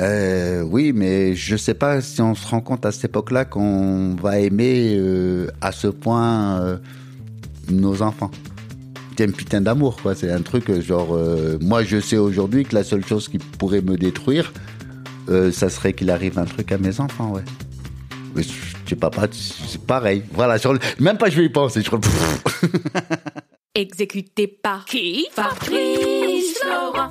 Euh, oui, mais je sais pas si on se rend compte à cette époque-là qu'on va aimer euh, à ce point euh, nos enfants. C'est un putain d'amour, quoi. C'est un truc euh, genre. moi, je sais aujourd'hui que la seule chose qui pourrait me détruire, ça serait qu'il arrive un truc à mes enfants, ouais. Mais je sais pas, c'est pareil. Voilà, même pas je vais y penser. Je... Exécuté par qui? Fabrice Florent.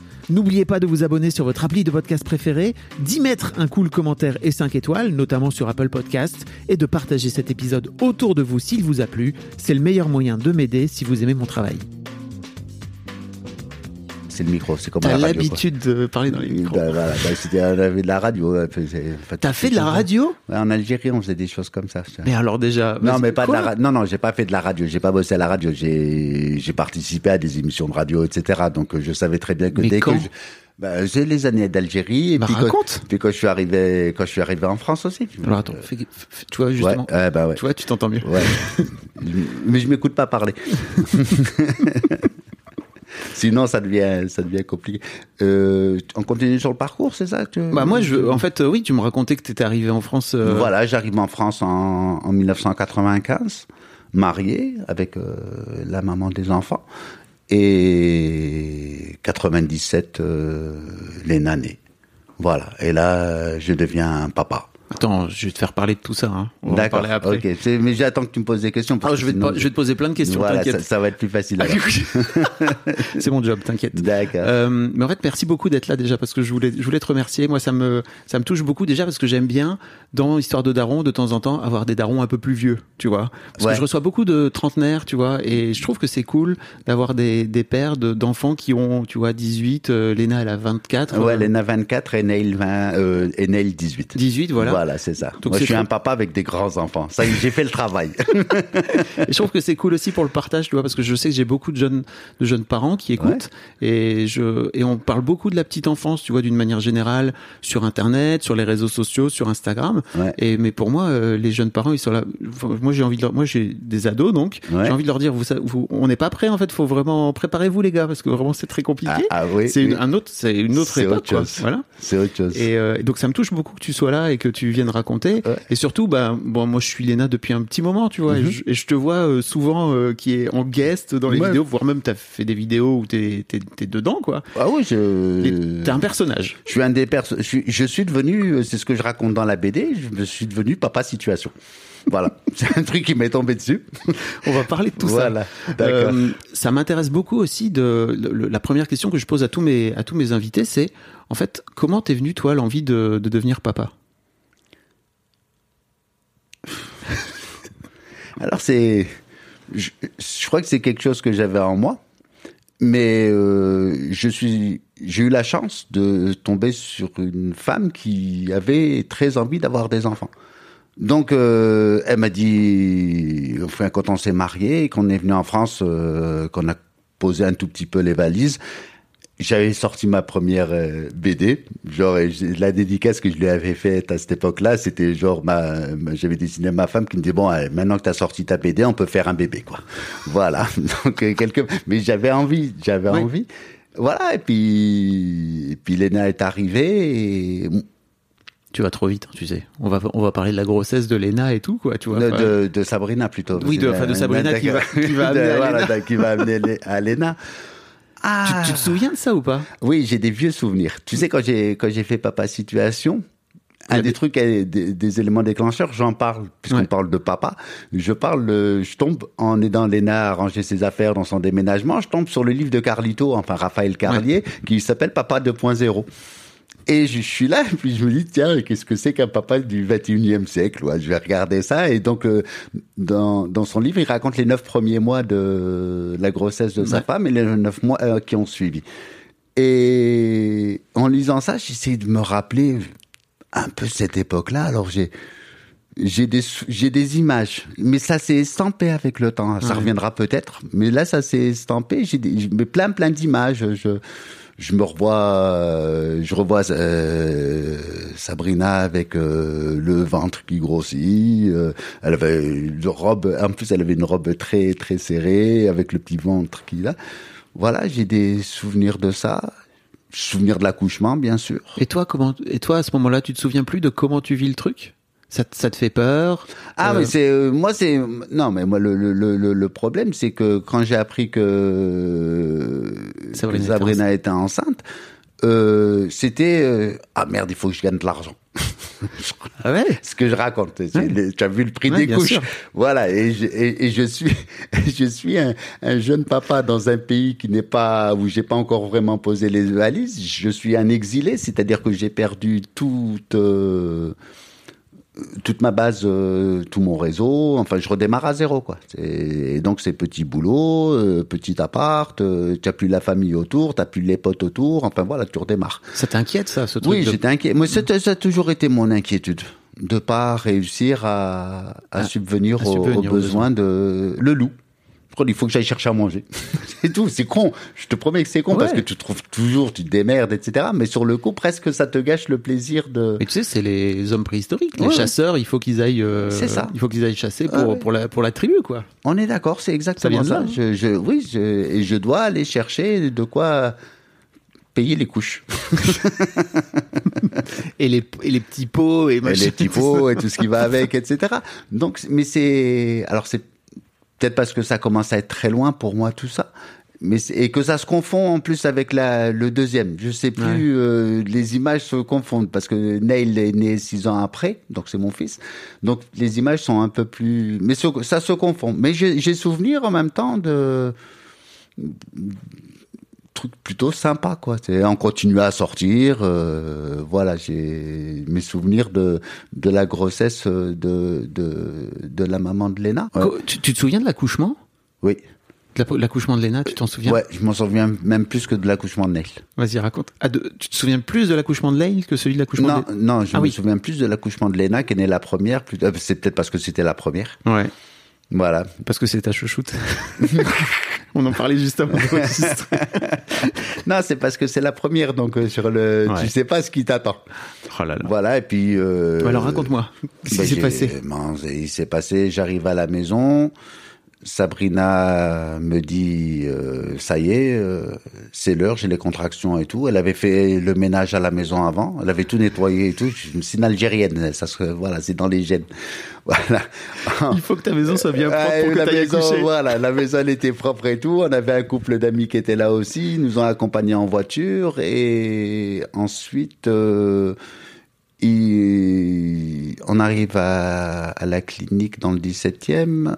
N'oubliez pas de vous abonner sur votre appli de podcast préféré, d'y mettre un cool commentaire et 5 étoiles, notamment sur Apple Podcast, et de partager cet épisode autour de vous s'il vous a plu. C'est le meilleur moyen de m'aider si vous aimez mon travail. C'est le micro, c'est comme T'as l'habitude de parler dans les micros. Bah, voilà, bah, c'était, on avait de la radio. enfin, T'as fait de la radio Ouais, En Algérie, on faisait des choses comme ça. Mais alors déjà... non, mais pas de la radio. Non, non, j'ai pas fait de la radio. J'ai pas bossé à la radio. J'ai, j'ai participé à des émissions de radio, etc. Donc, euh, je savais très bien que Mais dès quand que je... bah, j'ai les années d'Algérie. Et Bah, puis, quand- puis quand je suis arrivé, quand je suis arrivé en France aussi. Alors attends, fais- fais- tu vois justement... ouais, bah ouais. Tu vois, tu t'entends mieux. Ouais. mais je m'écoute pas parler. Sinon, ça devient, ça devient compliqué. Euh, on continue sur le parcours, c'est ça que tu- Bah moi, je, en fait, euh, oui, tu me racontais que t'étais arrivé en France... euh, Voilà, j'arrive en France en, en 1995, marié avec euh, la maman des enfants. Et 97, euh, les nanées. Voilà. Et là, je deviens un papa. Attends, je vais te faire parler de tout ça. Hein. On va en parler après. Ok. Mais j'attends que tu me poses des questions. parce que je, vais te, sinon, po- je vais te poser plein de questions, Voilà, ça, t'inquiète. ça va être plus facile. Ah. C'est mon job, t'inquiète. D'accord. Euh, mais en fait, merci beaucoup d'être là déjà parce que je voulais, je voulais te remercier. Moi, ça me, ça me touche beaucoup déjà parce que j'aime bien dans Histoire de Daron de temps en temps avoir des darons un peu plus vieux, tu vois. Parce Ouais. que je reçois beaucoup de trentenaires, tu vois, et je trouve que c'est cool d'avoir des, des pères de- d'enfants qui ont, tu vois, 18. Euh, Léna, elle a 24. Ouais, euh, Lena 24 et Neil 20, euh, et Neil 18. 18, voilà. Voilà, c'est ça. Donc Moi, je suis trop- un papa avec des grands enfants. Ça y est, j'ai fait le travail. Et je trouve que c'est cool aussi pour le partage, tu vois, parce que je sais que j'ai beaucoup de jeunes, de jeunes parents qui écoutent et je, et on parle beaucoup de la petite enfance, tu vois, d'une manière générale, sur Internet, sur les réseaux sociaux, sur Instagram. Ouais. Et, mais pour moi, euh, les jeunes parents, ils sont là. Moi, j'ai envie de leur, moi, j'ai des ados, donc, Ouais. j'ai envie de leur dire, vous, on n'est pas prêts, en fait, faut vraiment, préparez-vous, les gars, parce que vraiment, c'est très compliqué. Ah, ah oui, c'est une, oui. un autre, c'est une autre époque, autre quoi. chose. Voilà. C'est autre chose. Et, euh, et donc ça me touche beaucoup que tu sois là et que tu viennes raconter. Ouais. Et surtout, bah, bon, moi je suis Léna depuis un petit moment, tu vois, et, Mhm. je, et je te vois euh, souvent euh, qui est en guest dans les Ouais. vidéos, voire même t'as fait des vidéos où t'es t'es dedans, quoi. Ah oui, je. T'es un personnage. Je suis un des perso- je suis, je suis devenu, euh, c'est ce que je raconte dans la BD, je me suis devenu papa situation. Voilà. c'est un truc qui m'est tombé dessus. On va parler de tout Voilà. ça. Euh, ça m'intéresse beaucoup aussi de le- la première question que je pose à tous mes à tous mes invités, c'est en fait comment t'es venu toi l'envie de, de devenir papa? Alors c'est, je, je crois que c'est quelque chose que j'avais en moi, mais euh, je suis, j'ai eu la chance de tomber sur une femme qui avait très envie d'avoir des enfants. Donc euh, elle m'a dit, enfin quand on s'est marié, qu'on est venu en France, euh, qu'on a posé un tout petit peu les valises. J'avais sorti ma première euh, BD, genre la dédicace que je lui avais faite à cette époque-là, c'était genre ma, ma- j'avais dessiné ma femme qui me dit bon euh, maintenant que t'as sorti ta BD, on peut faire un bébé quoi. Voilà. Donc euh, quelque, mais j'avais envie, j'avais Oui. envie. Voilà et puis et puis Léna est arrivée et Tu vas trop vite, hein, tu sais. On va on va parler de la grossesse de Léna et tout quoi, tu vois. de, Enfin, de, de Sabrina plutôt. Oui, de- enfin, de Sabrina qui va- qui va De- amener à voilà, Léna. Ah. tu, tu te souviens de ça ou pas? Oui, j'ai des vieux souvenirs. Tu sais, quand j'ai quand j'ai fait Papa Situation, un des des- trucs, euh, des, des éléments déclencheurs, j'en parle, puisqu'on Ouais. parle de papa. Je parle, euh, je tombe en aidant Léna à ranger ses affaires dans son déménagement, je tombe sur le livre de Carlito, enfin Raphaël Carlier, qui s'appelle Papa 2.0. Et je suis là, et puis je me dis, tiens, qu'est-ce que c'est qu'un papa du 21e siècle ouais, Je vais regarder ça. Et donc, euh, dans, dans son livre, il raconte les neuf premiers mois de la grossesse de sa Ouais. femme et les neuf mois euh, qui ont suivi. Et en lisant ça, j'essaie de me rappeler un peu cette époque-là. Alors j'ai j'ai des j'ai des images, mais ça s'est estampé avec le temps. Ça Ouais. reviendra peut-être, mais là ça s'est estampé. J'ai plein plein d'images. Je je me revois, euh, je revois euh, Sabrina avec euh, le ventre qui grossit. elle avait une robe, en plus elle avait une robe très très serrée avec le petit ventre qui là. Voilà, j'ai des souvenirs de ça. Souvenirs de l'accouchement, bien sûr. Et toi, comment Et toi, à ce moment-là, tu te souviens plus de comment tu vis le truc? Ça, te- ça te fait peur Ah, Euh, mais c'est euh, moi c'est non mais moi le le le, le- problème c'est que quand j'ai appris que euh, Sabrina Sabrina était enceinte, euh, c'était euh, ah merde il faut que je gagne de l'argent. Ah ouais? Ce que je raconte, Ouais. tu as vu le prix Ouais, des couches, sûr. voilà et je, et, et je suis je suis un, un jeune papa dans un pays qui n'est pas où j'ai pas encore vraiment posé les valises. Je suis un exilé, c'est-à-dire que j'ai perdu toute euh, toute ma base, euh, tout mon réseau. Enfin, je redémarre à zéro, quoi. Et donc, c'est petit boulot, euh, petit appart. euh, tu as plus la famille autour, t'as plus les potes autour. Enfin, voilà, tu redémarres. Ça t'inquiète, ça, ce truc Oui, de- j'étais inquiet. Moi, ça, a toujours été mon inquiétude de pas réussir à, à À- subvenir, à aux- subvenir aux, aux besoins de le loup. Qu'il faut que j'aille chercher à manger. c'est tout. C'est con. Je te promets que c'est con Ouais. parce que tu trouves toujours, tu te démerdes, etc. Mais sur le coup, presque, ça te gâche le plaisir de. Mais tu sais, c'est les hommes préhistoriques, les Ouais, chasseurs. Il faut qu'ils aillent. euh, C'est ça. Il faut qu'ils aillent chasser pour Ah ouais. pour la pour la tribu, quoi. On est d'accord, c'est exactement Ça ça. là, Je, je, oui, je, et je dois aller chercher de quoi payer les couches. Et les et les petits pots et, Et les petits pots et tout ce qui va avec, etc. Donc, mais c'est, alors c'est peut-être parce que ça commence à être très loin pour moi tout ça. Mais et que ça se confond en plus avec la, le deuxième. Je sais plus, Ouais. euh, les images se confondent parce que Neil est né six ans après, donc c'est mon fils. Donc les images sont un peu plus, mais ça se confond. Mais j'ai j'ai souvenir en même temps de trucs plutôt sympas quoi. C'est on continue à sortir, euh, voilà. J'ai mes souvenirs de de la grossesse de de de la maman de Léna. Ouais. Tu, tu te souviens de l'accouchement? Oui. L'accouchement de Léna, tu t'en souviens? Ouais, je m'en souviens même plus que de l'accouchement de Neil. Vas-y, raconte. Ah, de- tu te souviens plus de l'accouchement de Leil que celui de l'accouchement Non, de... non, je Ah me oui. souviens plus de l'accouchement de Léna qui est née la première. plus- euh, C'est peut-être parce que c'était la première. Ouais, Voilà. parce que c'est ta chouchoute. On en parlait juste avant. Non, c'est parce que c'est la première, donc euh, sur le, Ouais. tu sais pas ce qui t'attend. Oh là là. Voilà, et puis. euh, Alors raconte-moi, qu'est-ce bah, qui s'est j'ai- passé? ben, Il s'est passé, j'arrive à la maison, Sabrina me dit, euh, ça y est, euh, c'est l'heure, j'ai les contractions et tout. Elle avait fait le ménage à la maison avant, elle avait tout nettoyé et tout. Suis une algérienne, ça se, voilà, c'est dans les gènes. Voilà. Il faut que ta maison soit bien propre pour que la maison, voilà, la maison elle était propre et tout. On avait un couple d'amis qui étaient là aussi, ils nous ont accompagnés en voiture et ensuite euh, il- on arrive à, à la clinique dans le 17e.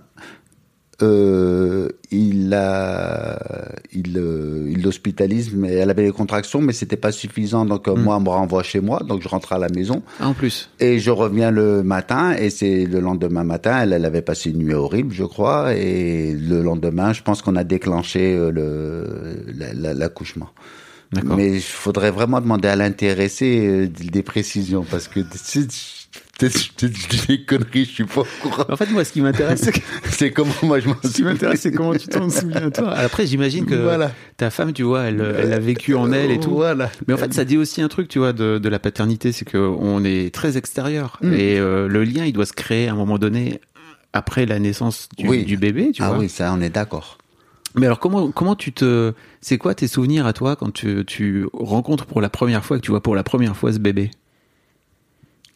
Euh, il a, il, euh, il l'hospitalise, mais elle avait les contractions, mais c'était pas suffisant. Donc euh, Mm. moi, on me renvoie chez moi, donc je rentre à la maison. Ah, en plus. Et je reviens le matin, et c'est le lendemain matin, elle, elle avait passé une nuit horrible, je crois, et le lendemain, je pense qu'on a déclenché le la- la- l'accouchement. D'accord. Mais il faudrait vraiment demander à l'intéressé des précisions, parce que peut-être peut-être je dis des conneries, je suis pas au courant. En fait, moi, ce qui m'intéresse, c'est que- comment moi je m'en ce qui m'intéresse, c'est comment tu t'en souviens, toi. Après, j'imagine que Voilà. ta femme, tu vois, elle, elle a vécu en elle et tout. Voilà. Mais en fait, ça dit aussi un truc, tu vois, de, de la paternité, c'est que on est très extérieur Mm. et euh, le lien, il doit se créer à un moment donné après la naissance du, Oui. du bébé, tu ah vois. oui, ça, on est d'accord. Mais alors, comment comment tu te, c'est quoi tes souvenirs à toi quand tu, tu rencontres pour la première fois, que tu vois pour la première fois ce bébé?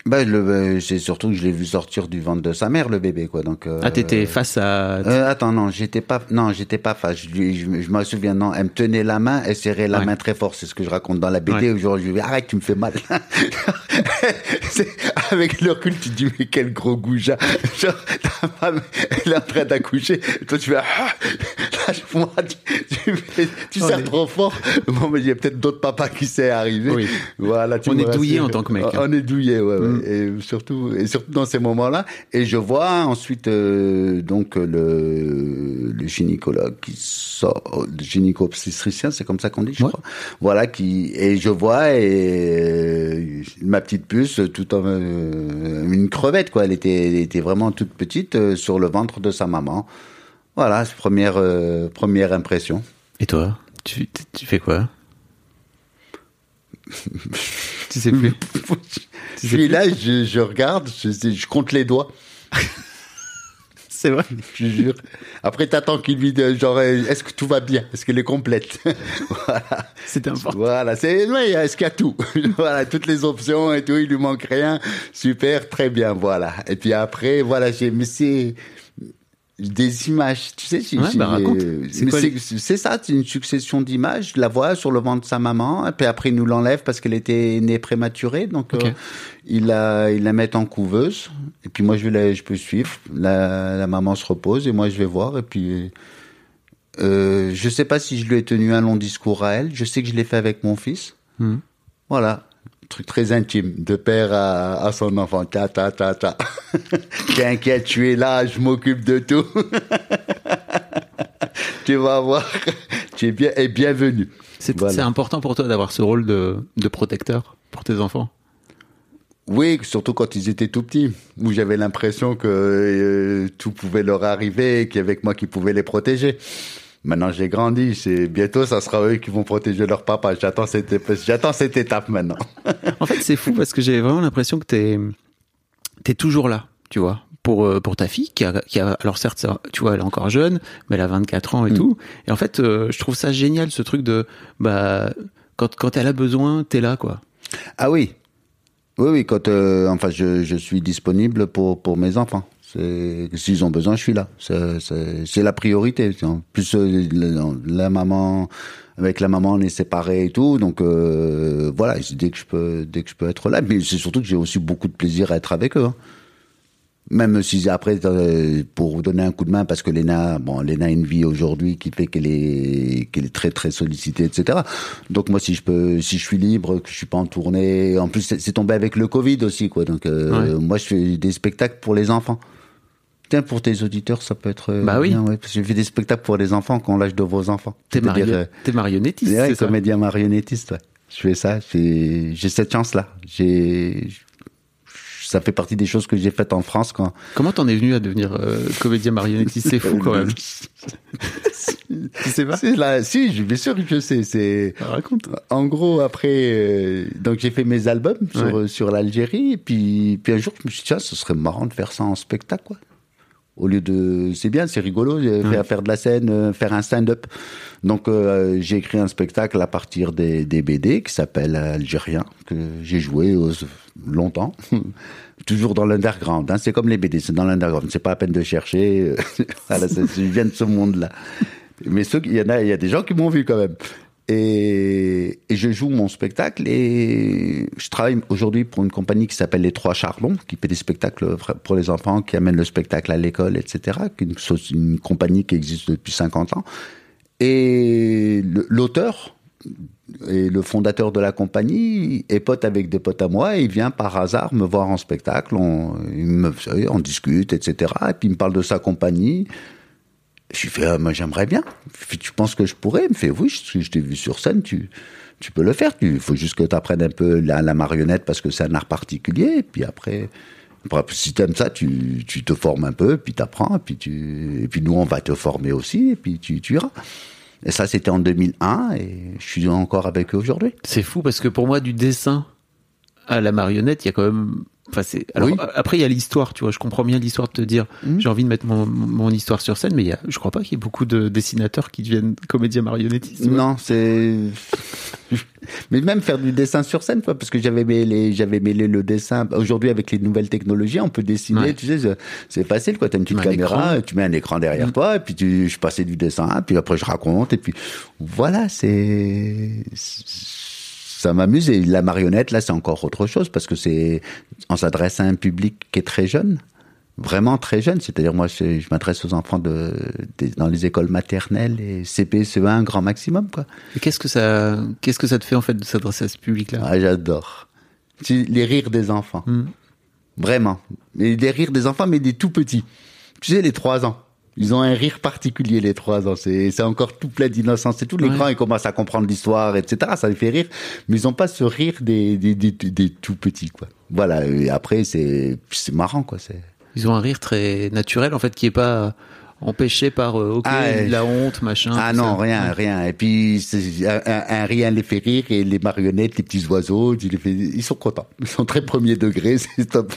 Bah, le, euh, c'est surtout que je l'ai vu sortir du ventre de sa mère, le bébé, quoi. Donc, euh, Ah, t'étais face à. Euh, attends, non, j'étais pas, non, j'étais pas face. Je, je, me- je me souviens, non, elle me tenait la main, elle serrait la Ouais. main très fort. C'est ce que je raconte dans la BD. Ouais. Aujourd'hui, je lui dis, arrête, tu me fais mal. Avec le recul, tu te dis, mais quel gros goujat. Genre, ta femme, elle est en train d'accoucher. Toi, tu fais, ah, lâche-moi, tu, tu, est- trop fort. Bon, mais il y a peut-être d'autres papas qui s'est arrivé. Oui. Voilà, tu On est douillé en tant que mec. hein. On est douillé, ouais, ouais. Mm. Et surtout, et surtout dans ces moments-là. Et je vois ensuite euh, donc le, le gynécologue qui sort, le gynéco-obstétricien, c'est comme ça qu'on dit, je Ouais. crois. Voilà qui et je vois et euh, ma petite puce, tout en euh, une crevette quoi. Elle était, elle était vraiment toute petite euh, sur le ventre de sa maman. Voilà, c'est première euh, première impression. Et toi, tu, tu fais quoi? Tu sais plus. Je suis là, je, je regarde, je, je compte les doigts. C'est vrai. Je jure. Après, t'attends qu'il lui dise, genre, euh, est-ce que tout va bien? Est-ce qu'elle est complète? Voilà. C'était important. Voilà. C'est, ouais, est-ce qu'il y a tout? Voilà, toutes les options et tout, il lui manque rien. Super, très bien, voilà. Et puis après, voilà, j'ai, mais c'est des images, tu sais, Ouais, bah, raconte. C'est ça, c'est une succession d'images. Je la vois sur le ventre de sa maman, et puis après, il nous l'enlève parce qu'elle était née prématurée, donc euh, il la, il la met en couveuse. Et puis moi, je vais la, je peux suivre. La, la maman se repose et moi, je vais voir. Et puis, euh, je sais pas si je lui ai tenu un long discours à elle. Je sais que je l'ai fait avec mon fils. Mhm. Voilà. Truc très intime, de père à, à son enfant. Ta, ta, ta, ta. T'inquiète, tu es là, je m'occupe de tout. tu vas voir. Tu es bien, et bienvenue. C'est Voilà. important pour toi d'avoir ce rôle de, de protecteur pour tes enfants? Oui, surtout quand ils étaient tout petits, où j'avais l'impression que euh, tout pouvait leur arriver et qu'il y avait que moi qui pouvais les protéger. Maintenant, j'ai grandi. C'est bientôt, ça sera eux qui vont protéger leur papa. J'attends cette, j'attends cette étape maintenant. En fait, c'est fou parce que j'ai vraiment l'impression que t'es es toujours là, tu vois, pour euh, pour ta fille qui a, qui a alors certes, ça, tu vois, elle est encore jeune, mais elle a 24 ans et Mm. tout. Et en fait, euh, je trouve ça génial ce truc de bah quand quand elle a besoin, t'es là quoi. Ah oui, oui, oui. Quand, euh, enfin, je, je suis disponible pour pour mes enfants. S'ils ont besoin, je suis là. C'est la priorité. En plus, euh, la, maman, avec la maman, on est séparés et tout. Donc euh, voilà, dès que je peux, dès que je peux être là. Mais c'est surtout que j'ai aussi beaucoup de plaisir à être avec eux. hein. Même si après, euh, pour vous donner un coup de main, parce que Léna, bon, Léna a une vie aujourd'hui qui fait qu'elle est, qu'elle est très très sollicitée, etc. Donc moi, si je peux, si je suis libre, que je suis pas en tournée, en plus c'est tombé avec le Covid aussi, quoi. Donc euh, moi, je fais des spectacles pour les enfants. Pour tes auditeurs, ça peut être. euh, Bah oui. ouais, parce que je fais des spectacles pour les enfants quand l'âge de vos enfants. T'es euh, marionnettiste, Ouais, c'est comédien marionnettiste, ouais. Je fais ça, j'ai j'ai cette chance-là. J'ai ça fait partie des choses que j'ai faites en France quand Comment t'en es venu à devenir euh, comédien marionnettiste? C'est fou quand même. tu sais pas? Là, si, je- bien sûr que je sais. C'est Raconte. en gros après, euh, donc j'ai fait mes albums sur Ouais. sur l'Algérie et puis puis un jour je me suis dit tiens, ce serait marrant de faire ça en spectacle quoi. Au lieu de, c'est bien, c'est rigolo, euh, faire, faire de la scène, euh, faire un stand-up. Donc euh, j'ai écrit un spectacle à partir des, des BD qui s'appelle Algérien que j'ai joué longtemps, toujours dans l'underground. Hein. C'est comme les BD, c'est dans l'underground. C'est pas la peine de chercher. voilà, je viens de ce monde-là. Mais ceux, il y en a, il y a des gens qui m'ont vu quand même. Et, je joue mon spectacle et je travaille aujourd'hui pour une compagnie qui s'appelle Les Trois Chardons, qui fait des spectacles pour les enfants, qui amène le spectacle à l'école, etc. Une, une compagnie qui existe depuis 50 ans. Et l'auteur et le fondateur de la compagnie est pote avec des potes à moi et il vient par hasard me voir en spectacle, on discute, etc. Et puis il me parle de sa compagnie. Je lui fais, ah, moi j'aimerais bien. Tu penses que je pourrais? Il me fait, oui, je, je t'ai vu sur scène, tu, tu peux le faire. Il faut juste que tu apprennes un peu la, la marionnette parce que c'est un art particulier. Et puis après, après si tu aimes ça, tu, tu te formes un peu, puis tu apprends, et puis, tu, et puis nous on va te former aussi, et puis tu, tu iras. Et ça, c'était en 2001, et je suis encore avec eux aujourd'hui. C'est fou parce que pour moi, du dessin à la marionnette, il y a quand même. Enfin, c'est. Alors Oui. après, il y a l'histoire, tu vois. Je comprends bien l'histoire de te dire, Mhm. j'ai envie de mettre mon, mon histoire sur scène, mais il y a, je crois pas qu'il y ait beaucoup de dessinateurs qui deviennent comédiens marionnettistes. Non, c'est. Mais même faire du dessin sur scène, quoi, parce que j'avais mêlé, j'avais mêlé le dessin. Aujourd'hui, avec les nouvelles technologies, on peut dessiner, Ouais. tu sais, c'est- facile, quoi. T'as une petite caméra, écran. tu mets un écran derrière toi, et puis tu, je passais du dessin, puis après je raconte, et puis voilà, c'est. Ça m'amuse et la marionnette là c'est encore autre chose parce que c'est on s'adresse à un public qui est très jeune vraiment très jeune. C'est-à-dire, moi, je, je m'adresse aux enfants de, dans les écoles maternelles et CP, CE1, grand maximum, quoi. Et qu'est-ce que ça, qu'est-ce que ça te fait en fait de s'adresser à ce public-là? Ah, j'adore. Les rires des enfants. Hmm. Vraiment. Et des rires des enfants, mais des tout petits. Tu sais, les trois ans. Ils ont un rire particulier, les trois ans. C'est, c'est encore tout plein d'innocence. C'est tout. Les Ouais. ils commencent à comprendre l'histoire, etc. Ça les fait rire. Mais ils ont pas ce rire des, des, des, des tout petits, quoi. Voilà. Et après, c'est, c'est marrant, quoi. C'est, Ils ont un rire très naturel en fait qui est pas empêché par euh, ok Ah, la honte machin. Ah non, ça. rien, rien. Et puis, un, un- rien les fait rire et les marionnettes, les petits oiseaux, les ils sont contents. Ils sont très premier degré, c'est top.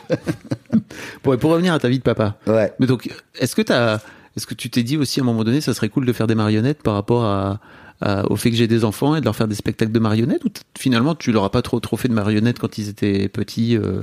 Bon, et pour revenir à ta vie de papa. ouais. Mais donc, est-ce que t'as, est-ce que tu t'es dit aussi à un moment donné, ça serait cool de faire des marionnettes par rapport à, à- au fait que j'ai des enfants et de leur faire des spectacles de marionnettes? Ou finalement tu leur as pas trop trop fait de marionnettes quand ils étaient petits euh,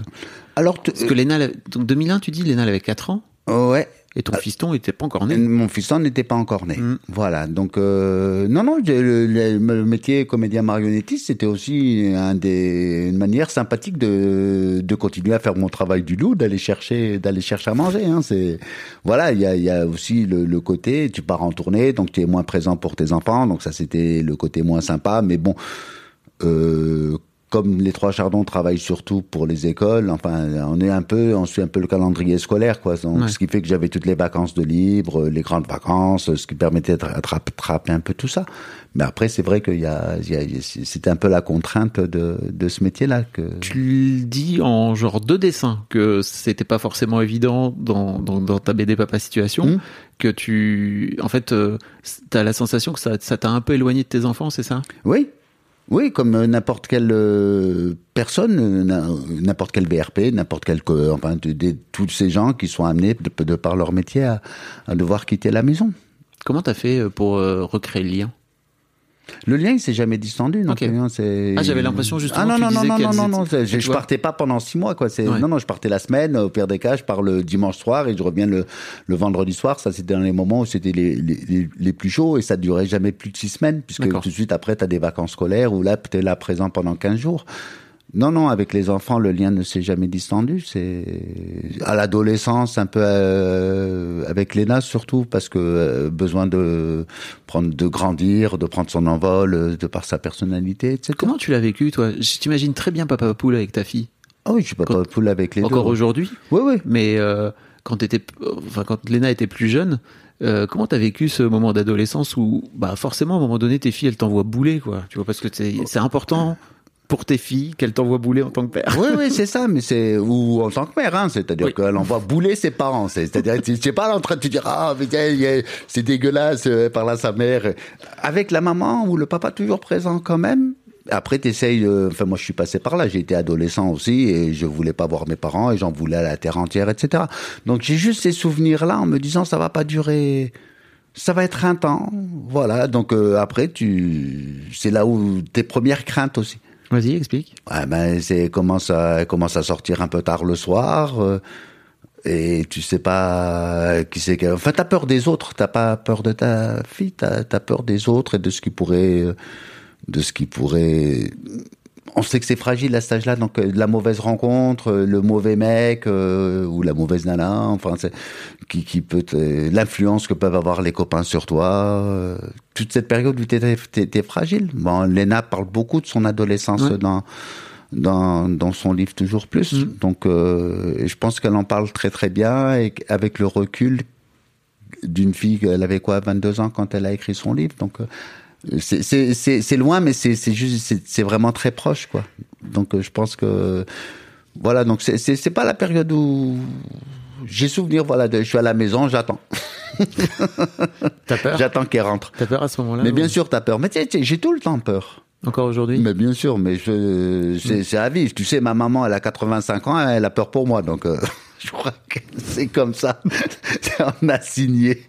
Alors, tu- Parce que Léna, donc 2001, tu dis, Léna elle avait 4 ans. Ouais. Et ton fiston était pas encore né. Mon fiston n'était pas encore né. Mm. Voilà. Donc euh, non, non, le, le- le métier comédien marionnettiste, c'était aussi un des, une manière sympathique de, de continuer à faire mon travail du loup, d'aller chercher, d'aller chercher à manger. Hein. C'est voilà, il y a, il y a aussi le, le côté, tu pars en tournée, donc tu es moins présent pour tes enfants, donc ça c'était le côté moins sympa. Mais bon. Euh, comme les trois chardons travaillent surtout pour les écoles, enfin, on est un peu, on suit un peu le calendrier scolaire, quoi. Donc, Ouais. ce qui fait que j'avais toutes les vacances de libre, les grandes vacances, ce qui permettait de rattraper un peu tout ça. Mais après, c'est vrai qu'il y a, c'était un peu la contrainte de, de ce métier-là que. Tu le dis en genre deux dessins que c'était pas forcément évident dans, dans, dans ta BD Papa Situation, Mm. que tu, en fait, euh, t'as la sensation que ça, ça t'a un peu éloigné de tes enfants, c'est ça? Oui. Oui, comme euh, n'importe quelle euh, personne, euh, n'importe quel VRP, n'importe quel, enfin, tous ces gens qui sont amenés de, de par leur métier à, à devoir quitter la maison. Comment t'as fait pour recréer le lien? Le lien, il s'est jamais distendu. Non Ok. plus, hein, Ah, j'avais l'impression, justement, Ah non tu non non non non non, non, je, tu je partais pas pendant six mois quoi. C'est Ouais. non non, je partais la semaine. Au pire des cas, je pars le dimanche soir et je reviens le, le vendredi soir. Ça c'était dans les moments où c'était les, les, plus chauds et ça durait jamais plus de six semaines puisque tout de suite après t'as des vacances scolaires où là t'es là présent pendant 15 jours. Non, non, avec les enfants, le lien ne s'est jamais distendu. C'est à l'adolescence, un peu euh, avec Léna surtout, parce que euh, besoin de prendre, de grandir, de prendre son envol, euh, de par sa personnalité, etc. Comment tu l'as vécu, toi? Je t'imagine très bien Papa Poule avec ta fille, Ah oui, je suis pas Quand- poule avec les encore deux. aujourd'hui, Oui, oui. mais euh, quand enfin quand Léna était plus jeune, euh, comment t'as vécu ce moment d'adolescence où, bah forcément, à un moment donné, tes filles, elles t'envoient bouler, quoi? Tu vois, parce que c'est c'est important pour tes filles qu'elles t'envoient bouler en tant que père. Oui, oui, c'est ça, mais c'est ou en tant que mère, hein, c'est-à-dire Oui. qu'elle envoie bouler ses parents. c'est- C'est-à-dire, tu sais pas en train de te dire ah mais c'est dégueulasse euh, par là sa mère. Avec la maman ou le papa toujours présent quand même? Après, t'essayes. euh, Enfin, moi, je suis passé par là. J'ai été adolescent aussi et je voulais pas voir mes parents et j'en voulais à la terre entière, etc. Donc, j'ai juste ces souvenirs-là en me disant ça va pas durer. Ça va être un temps, voilà. Donc euh, après, tu, c'est là où tes premières craintes aussi. Vas-y, explique. Ouais, ben c'est commence à commence à sortir un peu tard le soir euh, et tu sais pas qui c'est que enfin t'as peur des autres t'as pas peur de ta fille t'as as peur des autres et de ce qui pourrait euh, de ce qui pourrait on sait que c'est fragile à cet âge-là donc euh, la mauvaise rencontre euh, le mauvais mec euh, ou la mauvaise nana enfin qui qui peut l'influence que peuvent avoir les copains sur toi euh, toute cette période où t'es t'es- t'es fragile bon Lena parle beaucoup de son adolescence Ouais. dans dans, dans son livre toujours plus. Mm. Donc, euh, je pense qu'elle en parle très très bien et avec le recul d'une fille, elle avait quoi, 22 ans quand elle a écrit son livre. Donc, euh, c'est- loin, mais c'est c'est juste, c'est- vraiment très proche, quoi. Donc, euh, je pense que voilà. Donc, c'est pas la période où j'ai souvenir. Voilà, de, je suis à la maison, j'attends, T'as peur? J'attends qu'elle rentre. T'as peur à ce moment-là Mais ou- bien sûr, t'as peur. Mais tu sais, j'ai tout le temps peur. Encore aujourd'hui? Mais bien sûr, mais je, c'est, à vie. Tu sais, ma maman, elle a 85 ans, elle a peur pour moi, donc euh, je crois que c'est comme ça. on a signé.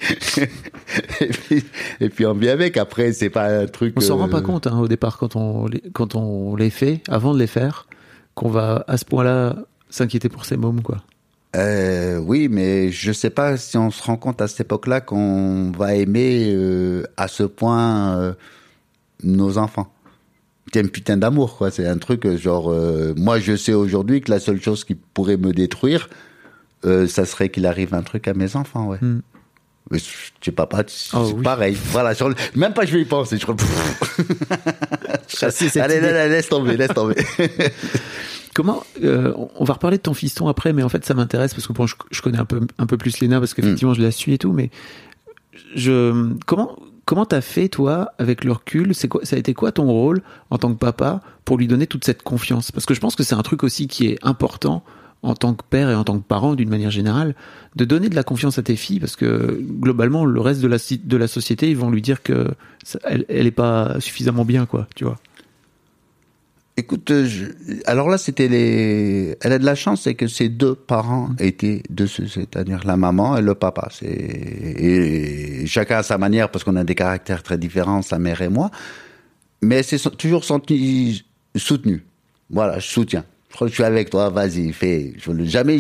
et, puis, et puis on vit avec. Après, c'est pas un truc. On s'en rend euh, pas compte hein, au départ quand on les, quand on les fait, avant de les faire, qu'on va à ce point-là s'inquiéter pour ses mômes quoi. Euh, oui, mais je sais pas si on se rend compte à cette époque-là qu'on va aimer euh, à ce point euh, nos enfants. C'est une putain d'amour, quoi. C'est un truc euh, genre. euh, moi, je sais aujourd'hui que la seule chose qui pourrait me détruire, euh, ça serait qu'il arrive un truc à mes enfants, ouais. Mais je sais papa, c'est Oh, oui. pareil. Voilà, même pas je vais y penser. Je... Cette Allez, idée. là, là, laisse tomber, laisse tomber. Comment euh, on va reparler de ton fiston après, mais en fait ça m'intéresse parce que bon, je, je connais un peu un peu plus Léna parce qu'effectivement je la suis et tout, mais je comment comment t'as fait toi avec le recul? C'est quoi Ça a été quoi ton rôle en tant que papa pour lui donner toute cette confiance? Parce que je pense que c'est un truc aussi qui est important en tant que père et en tant que parent d'une manière générale de donner de la confiance à tes filles parce que globalement le reste de la de la société ils vont lui dire que ça- elle elle est pas suffisamment bien quoi, tu vois. Écoute, euh, je- alors là, c'était les. Elle a de la chance, c'est que ses deux parents étaient de ce, c'est-à-dire la maman et le papa. C'est et chacun à sa manière parce qu'on a des caractères très différents, sa mère et moi. Mais elle s'est so- toujours sentie soutenue. Voilà, je soutiens. Je crois que je suis avec toi, vas-y, fais. Je veux jamais,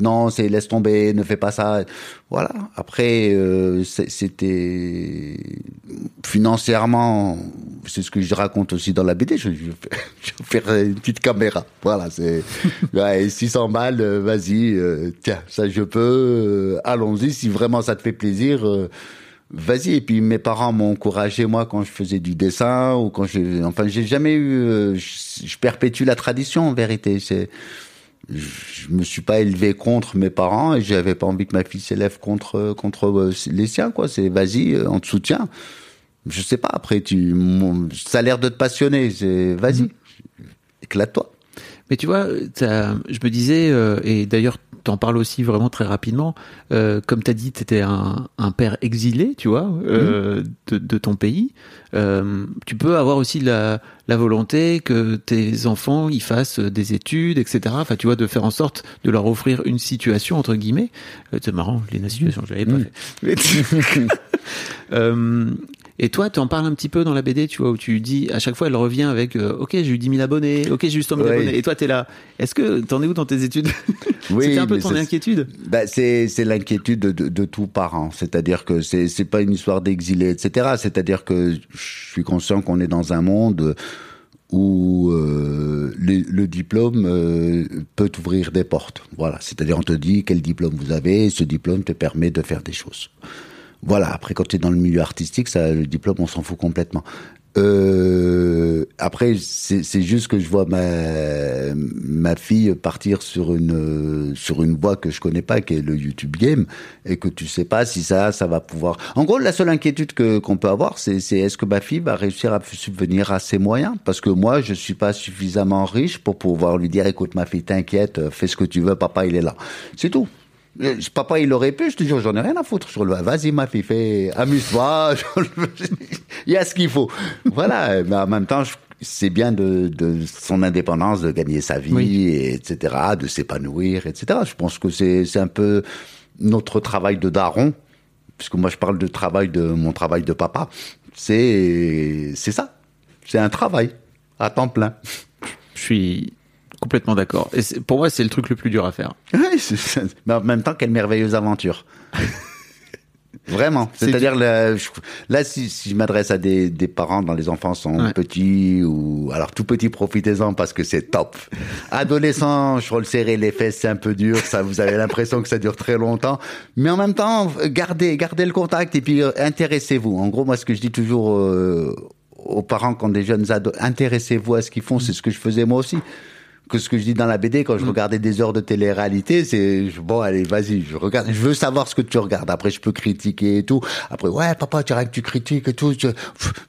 non, c'est laisse tomber, ne fais pas ça. Voilà. Après, euh, c'était financièrement, c'est ce que je raconte aussi dans la BD. Je, je, vais- je vais faire une petite caméra. Voilà, c'est ouais, 600 balles. euh, Vas-y, euh, tiens, ça je peux. euh, Allons-y, si vraiment ça te fait plaisir. Euh, Vas-y. Et puis mes parents m'ont encouragé moi quand je faisais du dessin ou quand j'ai, enfin, j'ai jamais eu. euh, je, je perpétue la tradition en vérité. C'est, je me suis pas élevé contre mes parents et j'avais pas envie que ma fille s'élève contre contre euh, les siens quoi. C'est vas-y, euh, on te soutient. Je sais pas. Après, tu, mon- ça a l'air de te passionner. C'est vas-y, éclate-toi. Mais tu vois, je me disais, euh, et d'ailleurs t'en parles aussi vraiment très rapidement, euh, comme t'as dit, t'étais un, un père exilé, tu vois, euh, de, de ton pays. Euh, tu peux avoir aussi la, la volonté que tes enfants ils fassent des études, etc. Enfin, tu vois, de faire en sorte de leur offrir une situation entre guillemets. C'est marrant, les situation, je l'avais pas fait. Et toi, tu en parles un petit peu dans la BD, tu vois, où tu dis, à chaque fois, elle revient avec, euh, ok, j'ai eu 10 000 abonnés, ok, j'ai eu 100 000 Ouais. abonnés. Et toi, t'es là. Est-ce que t'en es où dans tes études Oui, C'était un peu ton inquiétude. Ben, c'est l'inquiétude de, de, de tout parent. C'est-à-dire que c'est c'est pas une histoire d'exilé, etc. C'est-à-dire que je suis conscient qu'on est dans un monde où euh, le, le diplôme euh, peut ouvrir des portes. Voilà. C'est-à-dire on te dit quel diplôme vous avez, et ce diplôme te permet de faire des choses. Voilà. Après, quand tu es dans le milieu artistique, ça, le diplôme, on s'en fout complètement. Euh, après, c'est juste que je vois ma ma fille partir sur une sur une voie que je connais pas, qui est le YouTube game, et que tu sais pas si ça ça va pouvoir. En gros, la seule inquiétude que qu'on peut avoir, c'est c'est est-ce que ma fille va réussir à subvenir à ses moyens? Parce que moi, je suis pas suffisamment riche pour pouvoir lui dire, écoute, ma fille, t'inquiète, fais ce que tu veux, papa, il est là. C'est tout. Euh, Papa, il aurait pu, je te jure, j'en ai rien à foutre sur le. Vas-y, ma fille, fais, amuse-toi. il y a ce qu'il faut. Voilà. Mais en même temps, je- c'est bien de, de son indépendance, de gagner sa vie, Oui. etc., de s'épanouir, etc. Je pense que c'est, c'est un peu notre travail de daron, puisque moi je parle de travail de mon travail de papa. C'est, c'est ça. C'est un travail à temps plein. Je suis complètement d'accord. Et pour moi, c'est le truc le plus dur à faire. Ouais. Mais en même temps, quelle merveilleuse aventure. Vraiment. C'est C'est-à-dire, là, je- là, si, si je m'adresse à des, des parents dont les enfants sont Ouais. petits ou, alors tout petits, profitez-en parce que c'est top. Adolescents, je le serrer les fesses, c'est un peu dur. Ça, vous avez l'impression que ça dure très longtemps. Mais en même temps, gardez, gardez le contact et puis euh, intéressez-vous. En gros, moi, ce que je dis toujours euh, aux parents quand des jeunes ados, intéressez-vous à ce qu'ils font. C'est ce que je faisais moi aussi que ce que je dis dans la BD quand je regardais des heures de télé-réalité, c'est bon allez vas-y, je regarde, je veux savoir ce que tu regardes. Après je peux critiquer et tout. Après ouais papa tu que tu critiques et tout.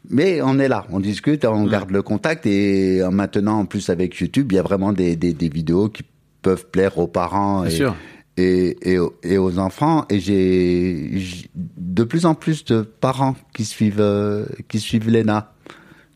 Mais on est là, on discute, on garde le contact et euh, maintenant en plus avec YouTube, il y a vraiment des, des, des vidéos qui peuvent plaire aux parents Bien et, sûr. et, et, aux- et aux enfants. Et j'ai j'ai de plus en plus de parents qui suivent euh, qui suivent Lena.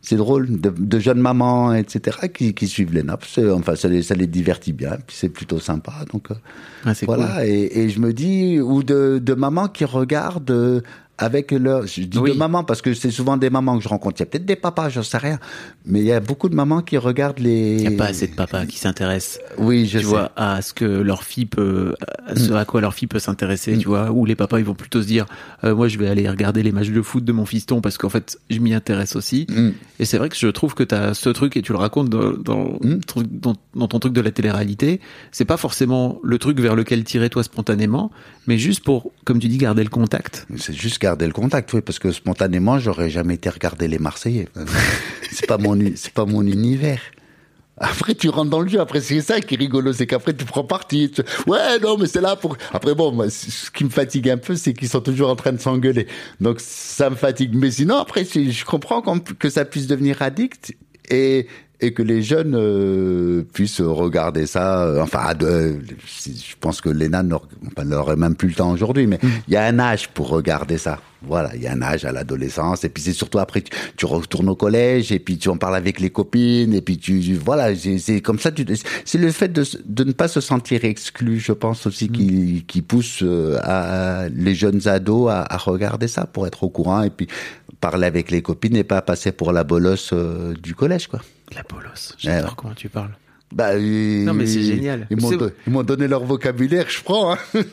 C'est drôle, de, de jeunes mamans, etc., qui, qui suivent les nappes. Enfin, ça les, ça les divertit bien, puis c'est plutôt sympa. Donc, euh, Ah, voilà. Et, et je me dis, ou de, de mamans qui regardent euh, avec leur, je dis Oui. de maman parce que c'est souvent des mamans que je rencontre. Il y a peut-être des papas, j'en sais rien, mais il y a beaucoup de mamans qui regardent les. Il n'y a pas assez de papas qui s'intéressent, Oui, je tu sais. vois, à ce que leur fille peut, à ce à quoi leur fille peut s'intéresser, tu vois, ou les papas, ils vont plutôt se dire, euh, moi, je vais aller regarder les matchs de foot de mon fiston parce qu'en fait, je m'y intéresse aussi. Mm. Et c'est vrai que je trouve que tu as ce truc et tu le racontes dans, dans, Mm. dans ton truc de la télé-réalité. C'est pas forcément le truc vers lequel tirer toi spontanément, mais juste pour, comme tu dis, garder le contact. C'est juste garder le contact, oui, parce que spontanément, j'aurais jamais été regarder les Marseillais. c'est pas mon, c'est pas mon univers. Après, tu rentres dans le jeu. Après, c'est ça qui est rigolo, c'est qu'après, tu prends parti. Ouais, non, mais c'est là pour. Après, bon, moi, ce qui me fatigue un peu, c'est qu'ils sont toujours en train de s'engueuler. Donc, ça me fatigue. Mais sinon, après, je comprends que ça puisse devenir addict et et que les jeunes euh, puissent regarder ça. euh, Enfin, je pense que Léna n'aurait même plus le temps aujourd'hui, mais il y a un âge pour regarder ça. Voilà, il y a un âge à l'adolescence, et puis c'est surtout après tu, tu retournes au collège, et puis tu en parles avec les copines, et puis tu tu- voilà, c'est comme ça. C'est le fait de, ne pas se sentir exclu, je pense aussi, qui, qui pousse euh, à, les jeunes ados à, à regarder ça pour être au courant, et puis parler avec les copines et pas passer pour la bolosse euh, du collège, quoi. La bolos. J'adore Ouais. comment tu parles. Bah, ils- Non, mais c'est génial. Ils m'ont donné leur vocabulaire, je prends. Hein.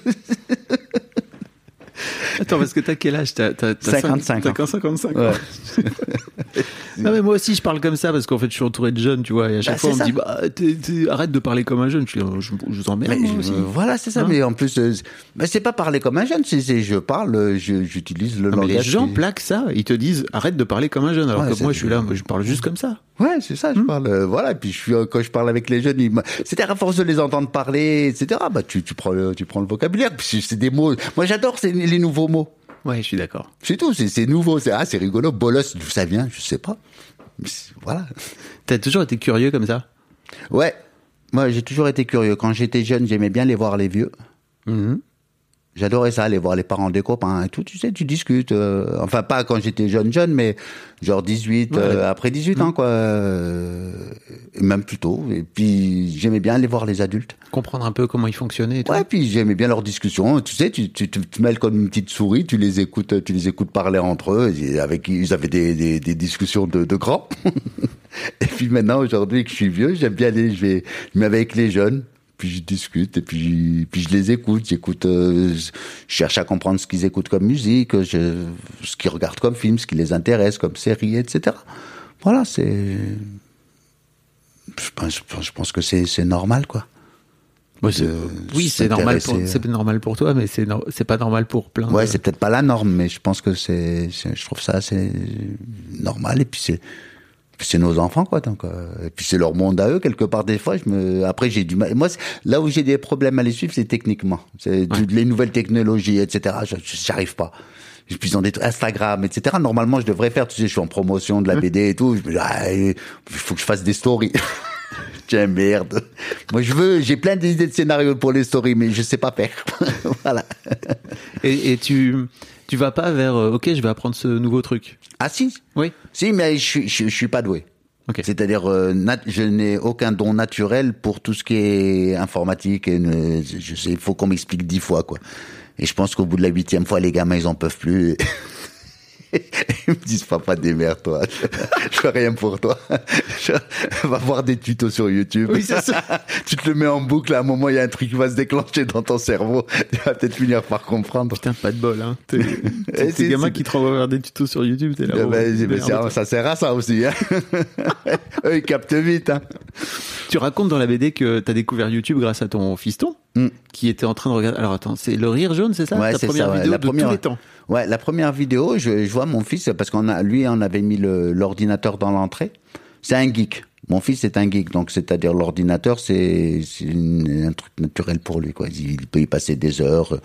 Attends, parce que t'as quel âge? T'as t'as- t'as 55 T'as qu'un 55 Ouais. Non mais moi aussi je parle comme ça parce qu'en fait je suis entouré de jeunes tu vois et à chaque Bah, fois on me dit bah t'es- t'es- arrête de parler comme un jeune je suis je, je vous emmerde Mais aussi voilà, c'est ça. Hein? mais en plus, euh, c'est pas parler comme un jeune. C'est c'est- je parle, euh, je- j'utilise le Non, mais langage. les gens qui- plaquent ça ils te disent arrête de parler comme un jeune alors Ouais, que moi je suis là moi, je parle juste comme ça Ouais, c'est ça. Je Hmm. parle. euh, voilà. Et puis je suis euh, quand je parle avec les jeunes, ils c'est-à-dire à force de les entendre parler, etc. Bah tu tu prends le, tu prends le vocabulaire. Puis c'est- des mots. Moi j'adore c'est les nouveaux mots. ouais je suis d'accord C'est tout. C'est c'est nouveau. C'est ah c'est rigolo. Bolos, d'où ça vient Je sais pas. Voilà. t'as toujours été curieux comme ça? Ouais. Moi, j'ai toujours été curieux. Quand j'étais jeune, j'aimais bien les voir les vieux. Mhm. J'adorais ça, aller voir les parents des copains et tout. Tu sais, tu discutes. euh, enfin, pas quand j'étais jeune, jeune, mais genre 18, Ouais. euh, après 18 ans, quoi. euh, même plus tôt. Et puis, j'aimais bien aller voir les adultes. comprendre un peu comment ils fonctionnaient et tout. Ouais, puis j'aimais bien leurs discussions. Tu sais, tu, tu, tu te mêles comme une petite souris, tu les écoutes, tu les écoutes parler entre eux. Et avec, ils avaient des, des, des discussions de, de grands. et puis maintenant, aujourd'hui que je suis vieux, j'aime bien aller, je vais, mets avec les jeunes. Puis je discute et puis puis je les écoute. J'écoute, euh, je cherche à comprendre ce qu'ils écoutent comme musique, je, ce qu'ils regardent comme film, ce qui les intéresse comme série, etc. Voilà, c'est. Je pense, je que c'est c'est normal, quoi. Oui c'est normal c'est normal pour toi mais c'est no- c'est pas normal pour plein Ouais, de- c'est peut-être pas la norme, mais je pense que c'est, je trouve ça assez normal. Et puis c'est, c'est nos enfants, quoi. Donc, euh, et puis c'est leur monde à eux quelque part. Des fois, je me, après j'ai du mal. Moi, là où j'ai des problèmes à les suivre, c'est techniquement. C'est toutes les nouvelles technologies, etc. Je, je- j'arrive pas. Puis ils ont des trucs Instagram, etc. Normalement, je devrais faire. Tu sais, je suis en promotion de la BD et tout. Je me dis, ah, il faut que je fasse des stories. Tiens, merde. Moi, je veux, j'ai plein d'idées de scénarios pour les stories, mais je sais pas faire. voilà. et, et tu tu vas pas vers euh, ok je vais apprendre ce nouveau truc Ah si, oui Si, mais je, suis- je, je suis pas doué. ok C'est-à-dire, euh, je n'ai aucun don naturel pour tout ce qui est informatique. Et ne- je sais, il faut qu'on m'explique dix fois, quoi. Et je pense qu'au bout de la huitième fois, les gamins, ils en peuvent plus. Ils me disent, papa, démerde-toi. Je fais rien pour toi. Je- va voir des tutos sur YouTube. Oui, c'est ça. tu te le mets en boucle, à un moment, il y a un truc qui va se déclencher dans ton cerveau. Tu vas peut-être finir par comprendre. putain pas de bol hein t'es Eh, t'es si, gamin si. qui te renvoie vers des tutos sur YouTube t'es là Eh oh, ben, merde. ça, ça sert à ça aussi. Hein. Eux, ils captent vite. Hein. Tu racontes dans la BD que t'as découvert YouTube grâce à ton fiston, Mm. qui était en train de regarder. Alors attends, c'est le rire jaune, c'est ça? Ouais, Ta première ça, ouais. vidéo La de première- tous les temps. Ouais, la première vidéo, je, je vois mon fils parce qu'on a, lui, on avait mis l'ordinateur dans l'entrée. C'est un geek. Mon fils est un geek, donc c'est-à-dire l'ordinateur, c'est un truc naturel pour lui. Quoi. Il, il peut y passer des heures,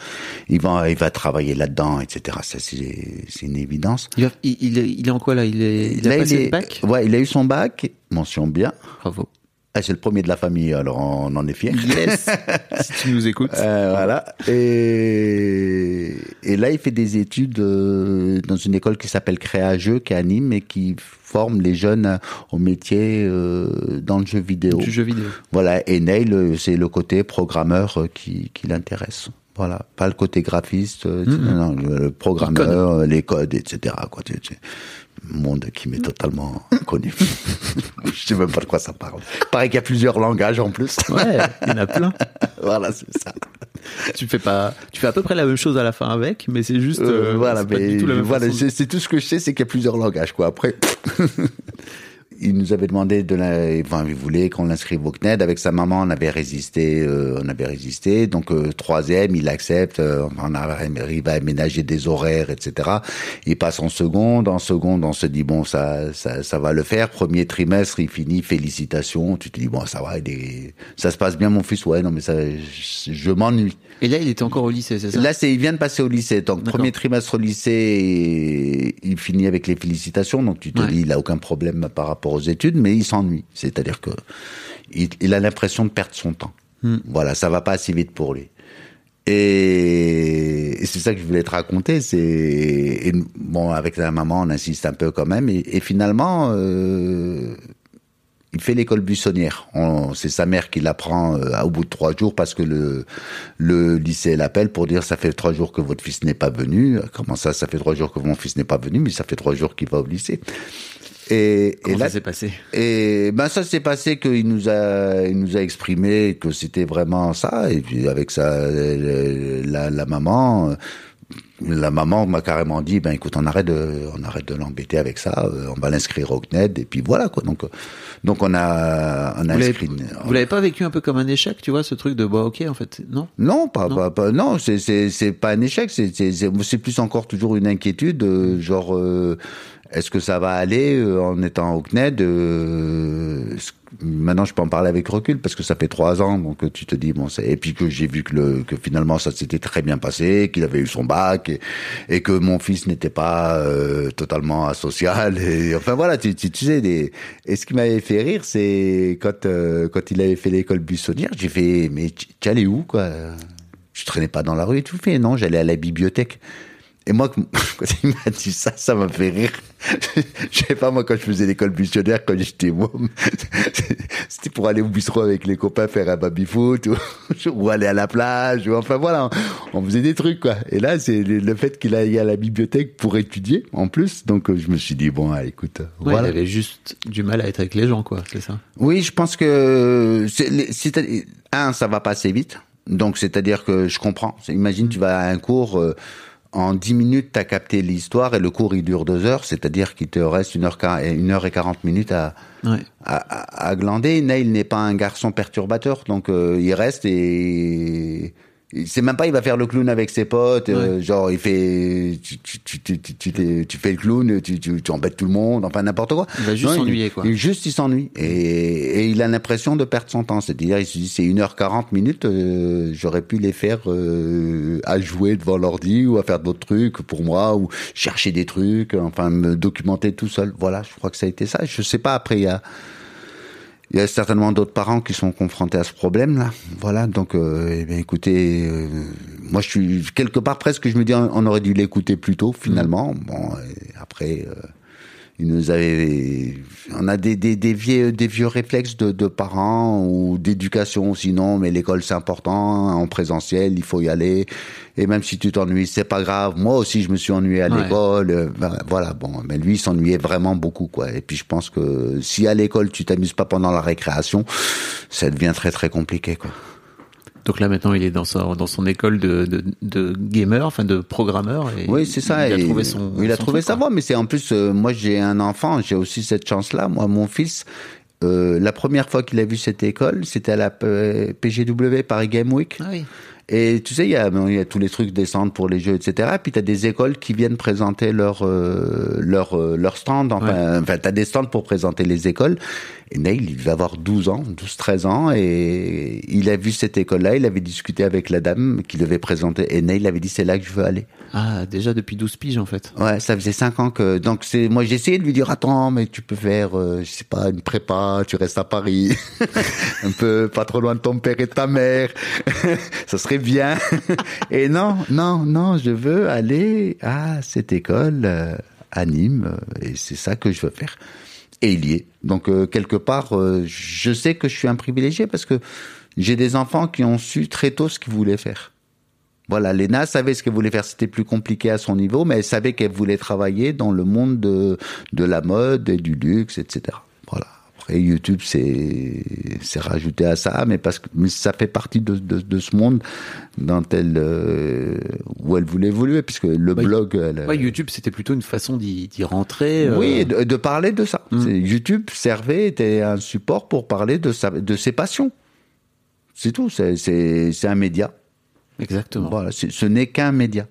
il va, il va travailler là-dedans, etc. Ça, c'est une évidence. Il, il, il est, il en quoi là? Il, est, il a passé est- le bac? Ouais, il a eu son bac, mention bien. Bravo. Ah, c'est le premier de la famille, alors on en est fiers. Yes Si tu nous écoutes. Euh, voilà. Et, et là, il fait des études euh, dans une école qui s'appelle Créageux, qui anime et qui forme les jeunes au métier euh, dans le jeu vidéo. Du jeu vidéo. Voilà. Et Neil, euh, c'est le côté programmeur euh, qui, qui l'intéresse. Voilà, pas le côté graphiste, non, le programmeur, les codes, etc. Quoi, tu- tu- monde qui m'est totalement connu. Je sais même pas de quoi ça parle. Pareil qu'il y a plusieurs langages en plus. Ouais, il y en a plein. voilà, c'est ça. Tu fais pas, tu fais à peu près la même chose à la fin avec, mais c'est juste, Euh, euh, voilà, mais voilà, c'est tout ce que je sais, c'est qu'il y a plusieurs langages, quoi. Après, il nous avait demandé de la, enfin, il voulait qu'on l'inscrive au CNED. Avec sa maman, on avait résisté, euh, on avait résisté. Donc, euh, troisième, il accepte, euh, on arrive à aménager des horaires, etc. Il passe en seconde. En seconde, on se dit, bon, ça, ça, ça va le faire. Premier trimestre, il finit, félicitations. Tu te dis, bon, ça va, il est- ça se passe bien, mon fils. Ouais, non, mais ça, je, je m'ennuie. Et là, il était encore au lycée, c'est ça? Là, c'est, il vient de passer au lycée. Donc, premier trimestre au lycée, et il finit avec les félicitations. Donc, tu te Ouais. dis, il a aucun problème par rapport aux études, mais il s'ennuie. C'est-à-dire que il, il a l'impression de perdre son temps. Hmm. Voilà, ça va pas assez vite pour lui. Et, et c'est ça que je voulais te raconter. C'est bon, avec la maman, on insiste un peu quand même. Et, et finalement, euh, il fait l'école buissonnière. On- C'est sa mère qui l'apprend euh, au bout de trois jours parce que le, le lycée l'appelle pour dire ça fait trois jours que votre fils n'est pas venu. Comment ça, ça fait trois jours que mon fils n'est pas venu, mais ça fait trois jours qu'il va au lycée. Et, et Comment là, ça s'est passé et ben ça s'est passé qu'il nous a, il nous a exprimé que c'était vraiment ça. Et puis avec ça, euh, la, la maman, euh, la maman m'a carrément dit, ben écoute, on arrête de, on arrête de l'embêter avec ça. euh, On va l'inscrire au CNED et puis voilà quoi. Donc, euh, donc on a, on a Vous l'avez- inscrit. Vous l'avez pas vécu un peu comme un échec, tu vois, ce truc de bah ok en fait, non? Non, pas, Non. pas, pas- non, c'est, c'est, c'est pas un échec, c'est, c'est, c'est, c'est plus encore toujours une inquiétude, euh, genre, euh, est-ce que ça va aller euh, en étant au CNED euh, Maintenant, je peux en parler avec recul parce que ça fait trois ans, donc euh, tu te dis bon, et puis que j'ai vu que, le, que finalement ça s'était très bien passé, qu'il avait eu son bac et, que mon fils n'était pas euh, totalement asocial. Enfin voilà, tu, tu, sais. Des... Et ce qui m'avait fait rire, c'est quand euh, quand il avait fait l'école buissonnière, j'ai fait mais tu allais où quoi? Je traînais pas dans la rue et tout fait. Non, j'allais à la bibliothèque. Et moi, quand il m'a dit ça, ça m'a fait rire. Je sais pas, moi, quand je faisais l'école buissonnière, quand j'étais môme, c'était pour aller au bistrot avec les copains faire un baby-foot ou, ou aller à la plage. Ou, enfin, voilà, on, on faisait des trucs, quoi. Et là, c'est le, le fait qu'il aille à la bibliothèque pour étudier, en plus. Donc, euh, je me suis dit, bon, ah, écoute, euh, Ouais, voilà. Il avait juste du mal à être avec les gens, quoi, c'est ça? Oui, je pense que c'est, un, ça va pas assez vite. Donc, c'est-à-dire que je comprends. Imagine, tu vas à un cours, euh, en 10 minutes, t'as capté l'histoire et le cours, il dure deux heures. C'est-à-dire qu'il te reste une heure, quar- une heure et 40 minutes à, Ouais. à, à, à glander. Neil n'est pas un garçon perturbateur, donc euh, il reste et c'est même pas il va faire le clown avec ses potes, euh, genre il fait tu, tu, tu, tu, tu, fais le clown, tu, tu, tu embêtes tout le monde, enfin n'importe quoi. Il va juste s'ennuyer, quoi. il- juste il s'ennuie et, et il a l'impression de perdre son temps, c'est-à-dire il se dit c'est 1h40 minutes, euh, j'aurais pu les faire euh, à jouer devant l'ordi ou à faire d'autres trucs pour moi ou chercher des trucs, enfin me documenter tout seul. Voilà, je crois que ça a été ça. Je sais pas après il y a il y a certainement d'autres parents qui sont confrontés à ce problème-là. Voilà, donc, euh, eh bien, écoutez, euh, moi, je suis quelque part presque, je me dis, on, aurait dû l'écouter plus tôt, finalement. Bon, et après, euh, il nous avait, on a des, des, des vieux, des vieux réflexes de, de parents ou d'éducation, sinon, mais l'école c'est important, en présentiel, il faut y aller. Et même si tu t'ennuies, c'est pas grave. Moi aussi, je me suis ennuyé à Ouais. l'école. euh, ben, Voilà, bon, mais lui, il s'ennuyait vraiment beaucoup, quoi. Et puis, je pense que si à l'école, tu t'amuses pas pendant la récréation, ça devient très, très compliqué, quoi. Donc là maintenant, il est dans son dans son école de de, de gamer, enfin de programmeur. Et Oui, c'est ça. Il a et trouvé son. il a son trouvé sa voie, mais c'est en plus, euh, moi j'ai un enfant, j'ai aussi cette chance-là. Moi, mon fils, euh, la première fois qu'il a vu cette école, c'était à la PGW Paris Game Week. Ah oui. Et tu sais, il y a, bon, il y a tous les trucs des stands pour les jeux, etc. Et puis tu as des écoles qui viennent présenter leur euh, leur euh, leur stand. Enfin, enfin tu as des stands pour présenter les écoles. Et Neil, il va avoir 12 ans, 12-13 ans, et il a vu cette école-là. Il avait discuté avec la dame qui devait présenter. Et Neil avait dit, c'est là que je veux aller. Ah déjà depuis 12 piges en fait. Ouais, ça faisait cinq ans que donc c'est moi j'ai essayé de lui dire attends mais tu peux faire euh, je sais pas une prépa, tu restes à Paris, un peu pas trop loin de ton père et de ta mère, ça serait bien. et non non non je veux aller à cette école euh, à Nîmes euh, et c'est ça que je veux faire. Et il y est. Donc euh, quelque part je sais que je suis un privilégié parce que j'ai des enfants qui ont su très tôt ce qu'ils voulaient faire. Voilà, Lena savait ce qu'elle voulait faire. C'était plus compliqué à son niveau, mais elle savait qu'elle voulait travailler dans le monde de, de la mode et du luxe, etc. Après, YouTube, c'est, rajouté à ça, mais parce que mais ça fait partie de, de, de ce monde dont elle, euh, où elle voulait évoluer, puisque le blog, elle, Ouais, YouTube, c'était plutôt une façon d'y rentrer. euh, oui, de, de parler de ça. Mm. YouTube servait, était un support pour parler de, sa, de ses passions. C'est tout, c'est, un média. Exactement. Voilà, ce n'est qu'un média.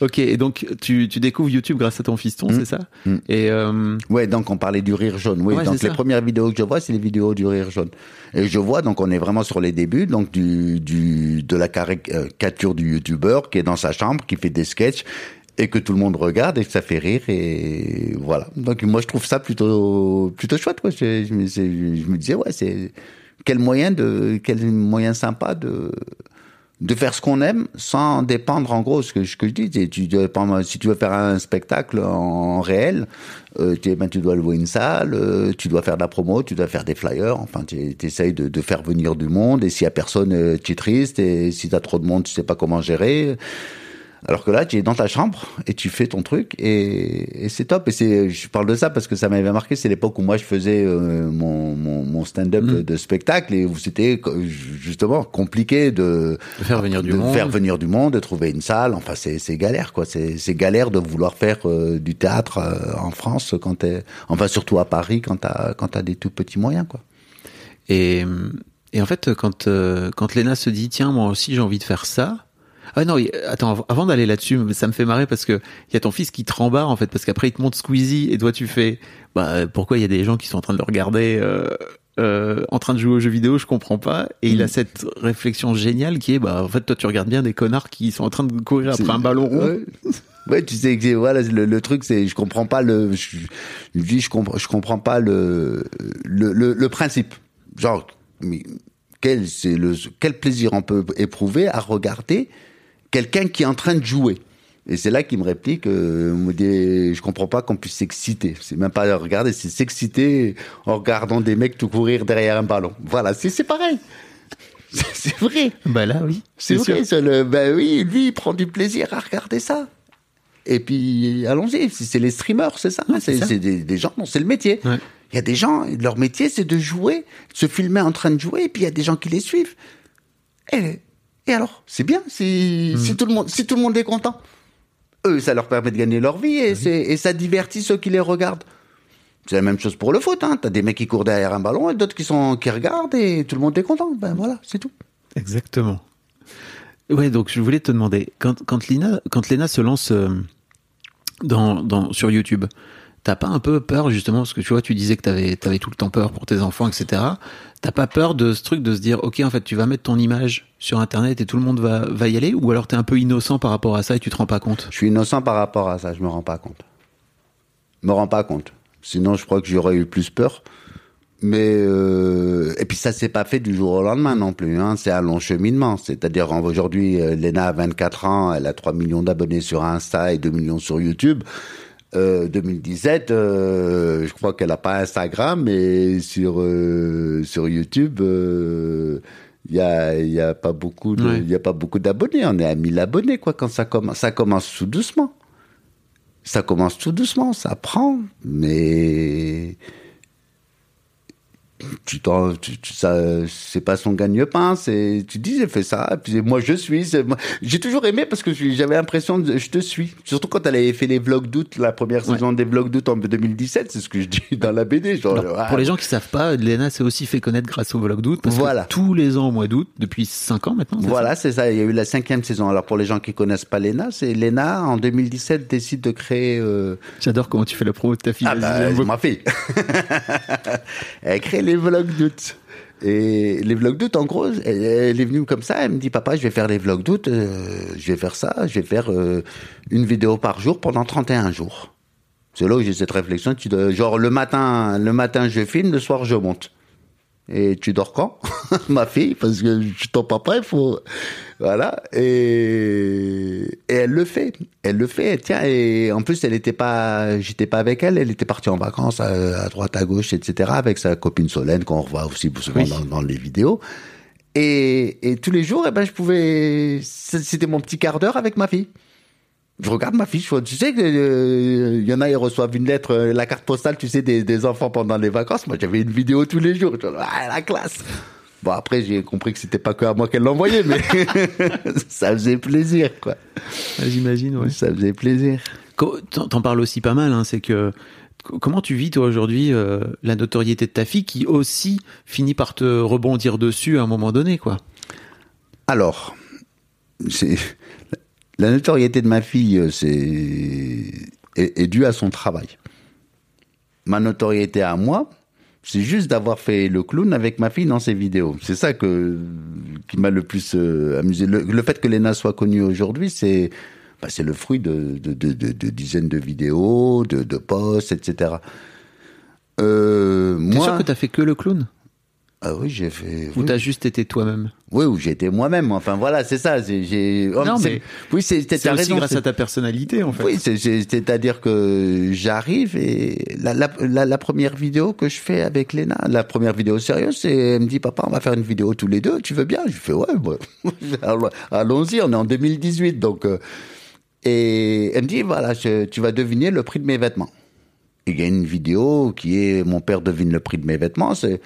Ok, et donc tu, tu découvres YouTube grâce à ton fiston, Mm. c'est ça Mm. Et euh, Ouais, donc on parlait du rire jaune. Oui, Ouais, donc les ça. premières vidéos que je vois, c'est les vidéos du rire jaune. Et je vois, donc on est vraiment sur les débuts, donc du, du de la caricature du youtubeur qui est dans sa chambre, qui fait des sketchs et que tout le monde regarde et que ça fait rire et voilà. Donc moi je trouve ça plutôt plutôt chouette. Quoi. Je, je me, c'est- je me disais ouais, c'est quel moyen de quel moyen sympa de de faire ce qu'on aime sans dépendre en gros ce que, je dis. Tu dépends- si tu veux faire un spectacle en réel euh, tu, ben, tu dois louer une salle euh, tu dois faire de la promo tu dois faire des flyers. Enfin tu essayes de, de faire venir du monde. Et s'il y a personne euh, tu es triste et si tu as trop de monde tu sais pas comment gérer alors que là, tu es dans ta chambre et tu fais ton truc et, et c'est top. Et c'est, je parle de ça parce que ça m'avait marqué. C'est l'époque où moi je faisais euh, mon, mon, mon stand-up Mm. de spectacle et où c'était justement compliqué de, de faire venir du de monde. faire venir du monde, de trouver une salle. Enfin, c'est, c'est galère quoi. C'est, c'est galère de vouloir faire euh, du théâtre euh, en France quand t'es, enfin surtout à Paris quand t'as quand t'as des tout petits moyens quoi. Et, et en fait, quand, euh, quand Léna se dit, tiens, moi aussi j'ai envie de faire ça. Ah non, attends, av- avant d'aller là-dessus, ça me fait marrer parce que il y a ton fils qui te rembarre en fait, parce qu'après il te montre Squeezie et toi tu fais, bah pourquoi il y a des gens qui sont en train de le regarder euh, euh, en train de jouer aux jeux vidéo, je comprends pas. Et il a Mm. cette réflexion géniale qui est, bah en fait toi tu regardes bien des connards qui sont en train de courir après un ballon rond. Ouais. Ouais, tu sais que voilà le, le truc c'est je comprends pas le je, je dis je comprends je comprends pas le le, le, le principe. Genre mais quel c'est le quel plaisir on peut éprouver à regarder quelqu'un qui est en train de jouer. Et c'est là qu'il me réplique, euh, me dit, je comprends pas qu'on puisse s'exciter. C'est même pas regarder, c'est s'exciter en regardant des mecs tout courir derrière un ballon. Voilà, c'est pareil. C'est vrai. Bah là oui, C'est vrai, le, ben oui, lui, il prend du plaisir à regarder ça. Et puis, allons-y, c'est les streamers, c'est ça. Ouais, c'est des, des gens, non, c'est le métier. Il Ouais. y a des gens, leur métier, c'est de jouer, de se filmer en train de jouer, et puis il y a des gens qui les suivent. Et, et alors, c'est bien, si, Mm. si, tout le monde, si tout le monde est content. Eux, ça leur permet de gagner leur vie, et, ça divertit ceux qui les regardent. C'est la même chose pour le foot, hein. T'as des mecs qui courent derrière un ballon et d'autres qui sont, qui regardent et tout le monde est content. Ben voilà, c'est tout. Exactement. Ouais, donc je voulais te demander, quand, quand, Lina, quand Léna se lance euh, dans, dans, sur YouTube, t'as pas un peu peur justement, parce que tu vois, tu disais que t'avais avais tout le temps peur pour tes enfants, etc. T'as pas peur de ce truc de se dire, ok, en fait, tu vas mettre ton image sur Internet et tout le monde va, va y aller, ou alors t'es un peu innocent par rapport à ça et tu te rends pas compte? Je suis innocent par rapport à ça, je me rends pas compte. Je me rends pas compte. Sinon, je crois que j'aurais eu plus peur. Mais euh, et puis ça s'est pas fait du jour au lendemain non plus. Hein. C'est un long cheminement. C'est-à-dire aujourd'hui, euh, Lena a 24 ans, elle a 3 millions d'abonnés sur Insta et 2 millions sur YouTube. Euh, 2017, euh, je crois qu'elle a pas Instagram, mais sur euh, sur YouTube, euh, il y a y a pas beaucoup de Ouais. y a pas beaucoup d'abonnés. On est à 1000 abonnés quoi quand ça commence. Ça commence tout doucement. Ça commence tout doucement, ça prend, mais tu t'en, tu, tu- ça, c'est pas son gagne-pain, c'est, tu dis, j'ai fait ça, et puis moi je suis, j'ai toujours aimé parce que j'avais l'impression de, je te suis. Surtout quand elle avait fait les vlogs d'août, la première Ouais. saison des vlogs d'août en 2017, c'est ce que je dis dans la BD, genre, Alors, ah, Pour les gens qui savent pas, Léna s'est aussi fait connaître grâce au vlog d'août, parce Voilà. que tous les ans au mois d'août, depuis 5 ans maintenant. Voilà, c'est ça. Il y a eu la cinquième saison. Alors pour les gens qui connaissent pas Lena, c'est Lena en 2017 décide de créer. euh, J'adore comment tu fais la promo de ta fille. Ah bah, ma fille. elle crée les vlogs d'août. Et les vlogs d'août, en gros, elle, est venue comme ça, elle me dit, papa, je vais faire les vlogs d'août, euh, je vais faire ça, je vais faire euh, une vidéo par jour pendant 31 jours. C'est là où j'ai cette réflexion, tu genre le matin, le matin je filme, le soir je monte. Et tu dors quand Ma fille, parce que je suis ton papa, il faut... Voilà. Et... et elle le fait. Elle le fait. Tiens, et en plus, elle était pas... J'étais pas avec elle. Elle était partie en vacances à, à droite, à gauche, etc. Avec sa copine Solène, qu'on revoit aussi souvent Oui. dans, dans les vidéos. Et, et tous les jours, eh ben, je pouvais. C'était mon petit quart d'heure avec ma fille. Je regarde ma fille, je vois, tu sais que euh, y en a ils reçoivent une lettre, euh, la carte postale, tu sais, des, des enfants pendant les vacances. Moi, j'avais une vidéo tous les jours. Ah, la classe. Bon après, j'ai compris que c'était pas que à moi qu'elle l'envoyait, mais ça faisait plaisir, quoi. Ah, J'imagine, ouais. Ça faisait plaisir. T'en t'en parles aussi pas mal, hein, c'est que co- comment tu vis toi aujourd'hui euh, la notoriété de ta fille qui aussi finit par te rebondir dessus à un moment donné, quoi? Alors, c'est la notoriété de ma fille, euh, c'est est, est due à son travail. Ma notoriété à moi, c'est juste d'avoir fait le clown avec ma fille dans ses vidéos. C'est ça que qui m'a le plus euh, amusé. Le, le fait que Lena soit connue aujourd'hui, c'est bah, c'est le fruit de, de, de, de- de dizaines de vidéos, de, de posts, etc. Euh, T'es moi, sûr que t'as fait que le clown? Ah oui, j'ai fait. ou oui, t'as juste été toi-même oui, où j'étais moi-même. Enfin voilà, c'est ça. J'ai. oh, Non, mais oui, c'est C'est aussi raison. grâce à ta personnalité, en fait. Oui, c'est- c'est- c'est-à-dire que j'arrive et la, la, la, la première vidéo que je fais avec Léna, la première vidéo sérieuse, c'est elle me dit papa, on va faire une vidéo tous les deux. Tu veux bien? Je fais ouais, ouais. Alors, allons-y. On est en 2018, donc. euh, et elle me dit voilà, je- tu vas deviner le prix de mes vêtements. Il y a une vidéo qui est mon père devine le prix de mes vêtements. C'est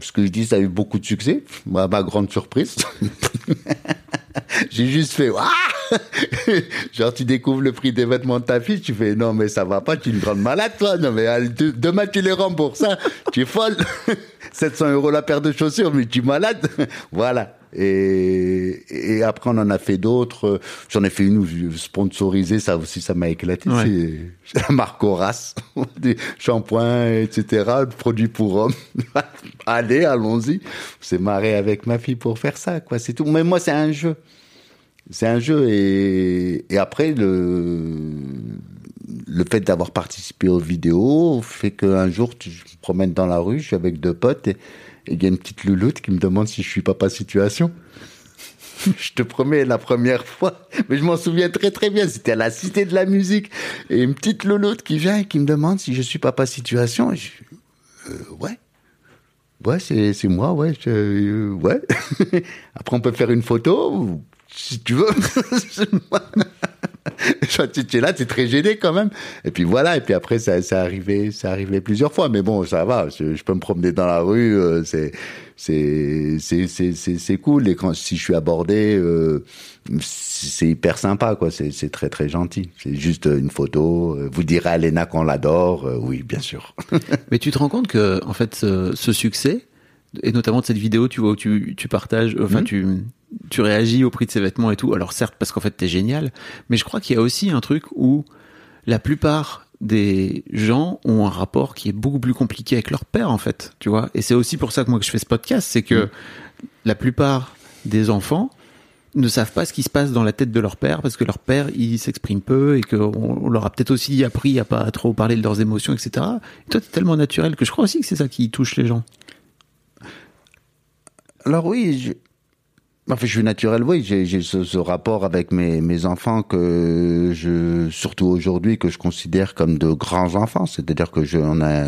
ce que je dis, ça a eu beaucoup de succès. À ma grande surprise. J'ai juste fait Ouah Genre tu découvres le prix des vêtements de ta fille, tu fais non mais ça va pas, tu es une grande malade toi. Non mais allez, de- demain tu les rembourses, hein. tu es folle. 700 euros la paire de chaussures, mais tu es malade. voilà. Et, et après on en a fait d'autres. J'en ai fait une où je sponsorisé, ça aussi ça m'a éclaté. Ouais. C'est c'est la marque Horace, des shampoings, etc. Produits pour hommes. Allez, allons-y. C'est marré avec ma fille pour faire ça, quoi. C'est tout. Mais moi c'est un jeu. C'est un jeu et, après le le fait d'avoir participé aux vidéos fait qu'un jour je me promène dans la rue, je suis avec deux potes et il y a une petite louloute qui me demande si je suis papa situation. Je te promets, la première fois, mais je m'en souviens très très bien, c'était à la Cité de la Musique, et une petite louloute qui vient et qui me demande si je suis papa situation, euh, ouais, ouais, c'est moi, ouais, euh, ouais. Après on peut faire une photo, si tu veux. Tu es là, tu es très gêné quand même. Et puis voilà, et puis après, ça, ça arrivé, ça arrivé plusieurs fois. Mais bon, ça va, je, peux me promener dans la rue, euh, c'est, c'est, c'est, c'est, c'est, cool. Et quand, si je suis abordé, euh, c'est hyper sympa, quoi. C'est, très, très gentil. C'est juste une photo. Euh, Vous direz à Léna qu'on l'adore. Euh, oui, bien sûr. Mais tu te rends compte que, en fait, ce succès, et notamment de cette vidéo, tu vois, où tu, tu partages, enfin, Mhm. tu, tu réagis au prix de ses vêtements et tout. Alors, certes, parce qu'en fait, t'es génial, mais je crois qu'il y a aussi un truc où la plupart des gens ont un rapport qui est beaucoup plus compliqué avec leur père, en fait, tu vois. Et c'est aussi pour ça que moi que je fais ce podcast, c'est que Mhm. la plupart des enfants ne savent pas ce qui se passe dans la tête de leur père parce que leur père il s'exprime peu et qu'on on leur a peut-être aussi appris à pas trop parler de leurs émotions etc. Et toi t'es tellement naturel que je crois aussi que c'est ça qui touche les gens. Alors oui, je... Enfin, je suis naturel, oui. J'ai j'ai ce, ce rapport avec mes, mes enfants que je, surtout aujourd'hui, que je considère comme de grands enfants. C'est-à-dire que je, on a,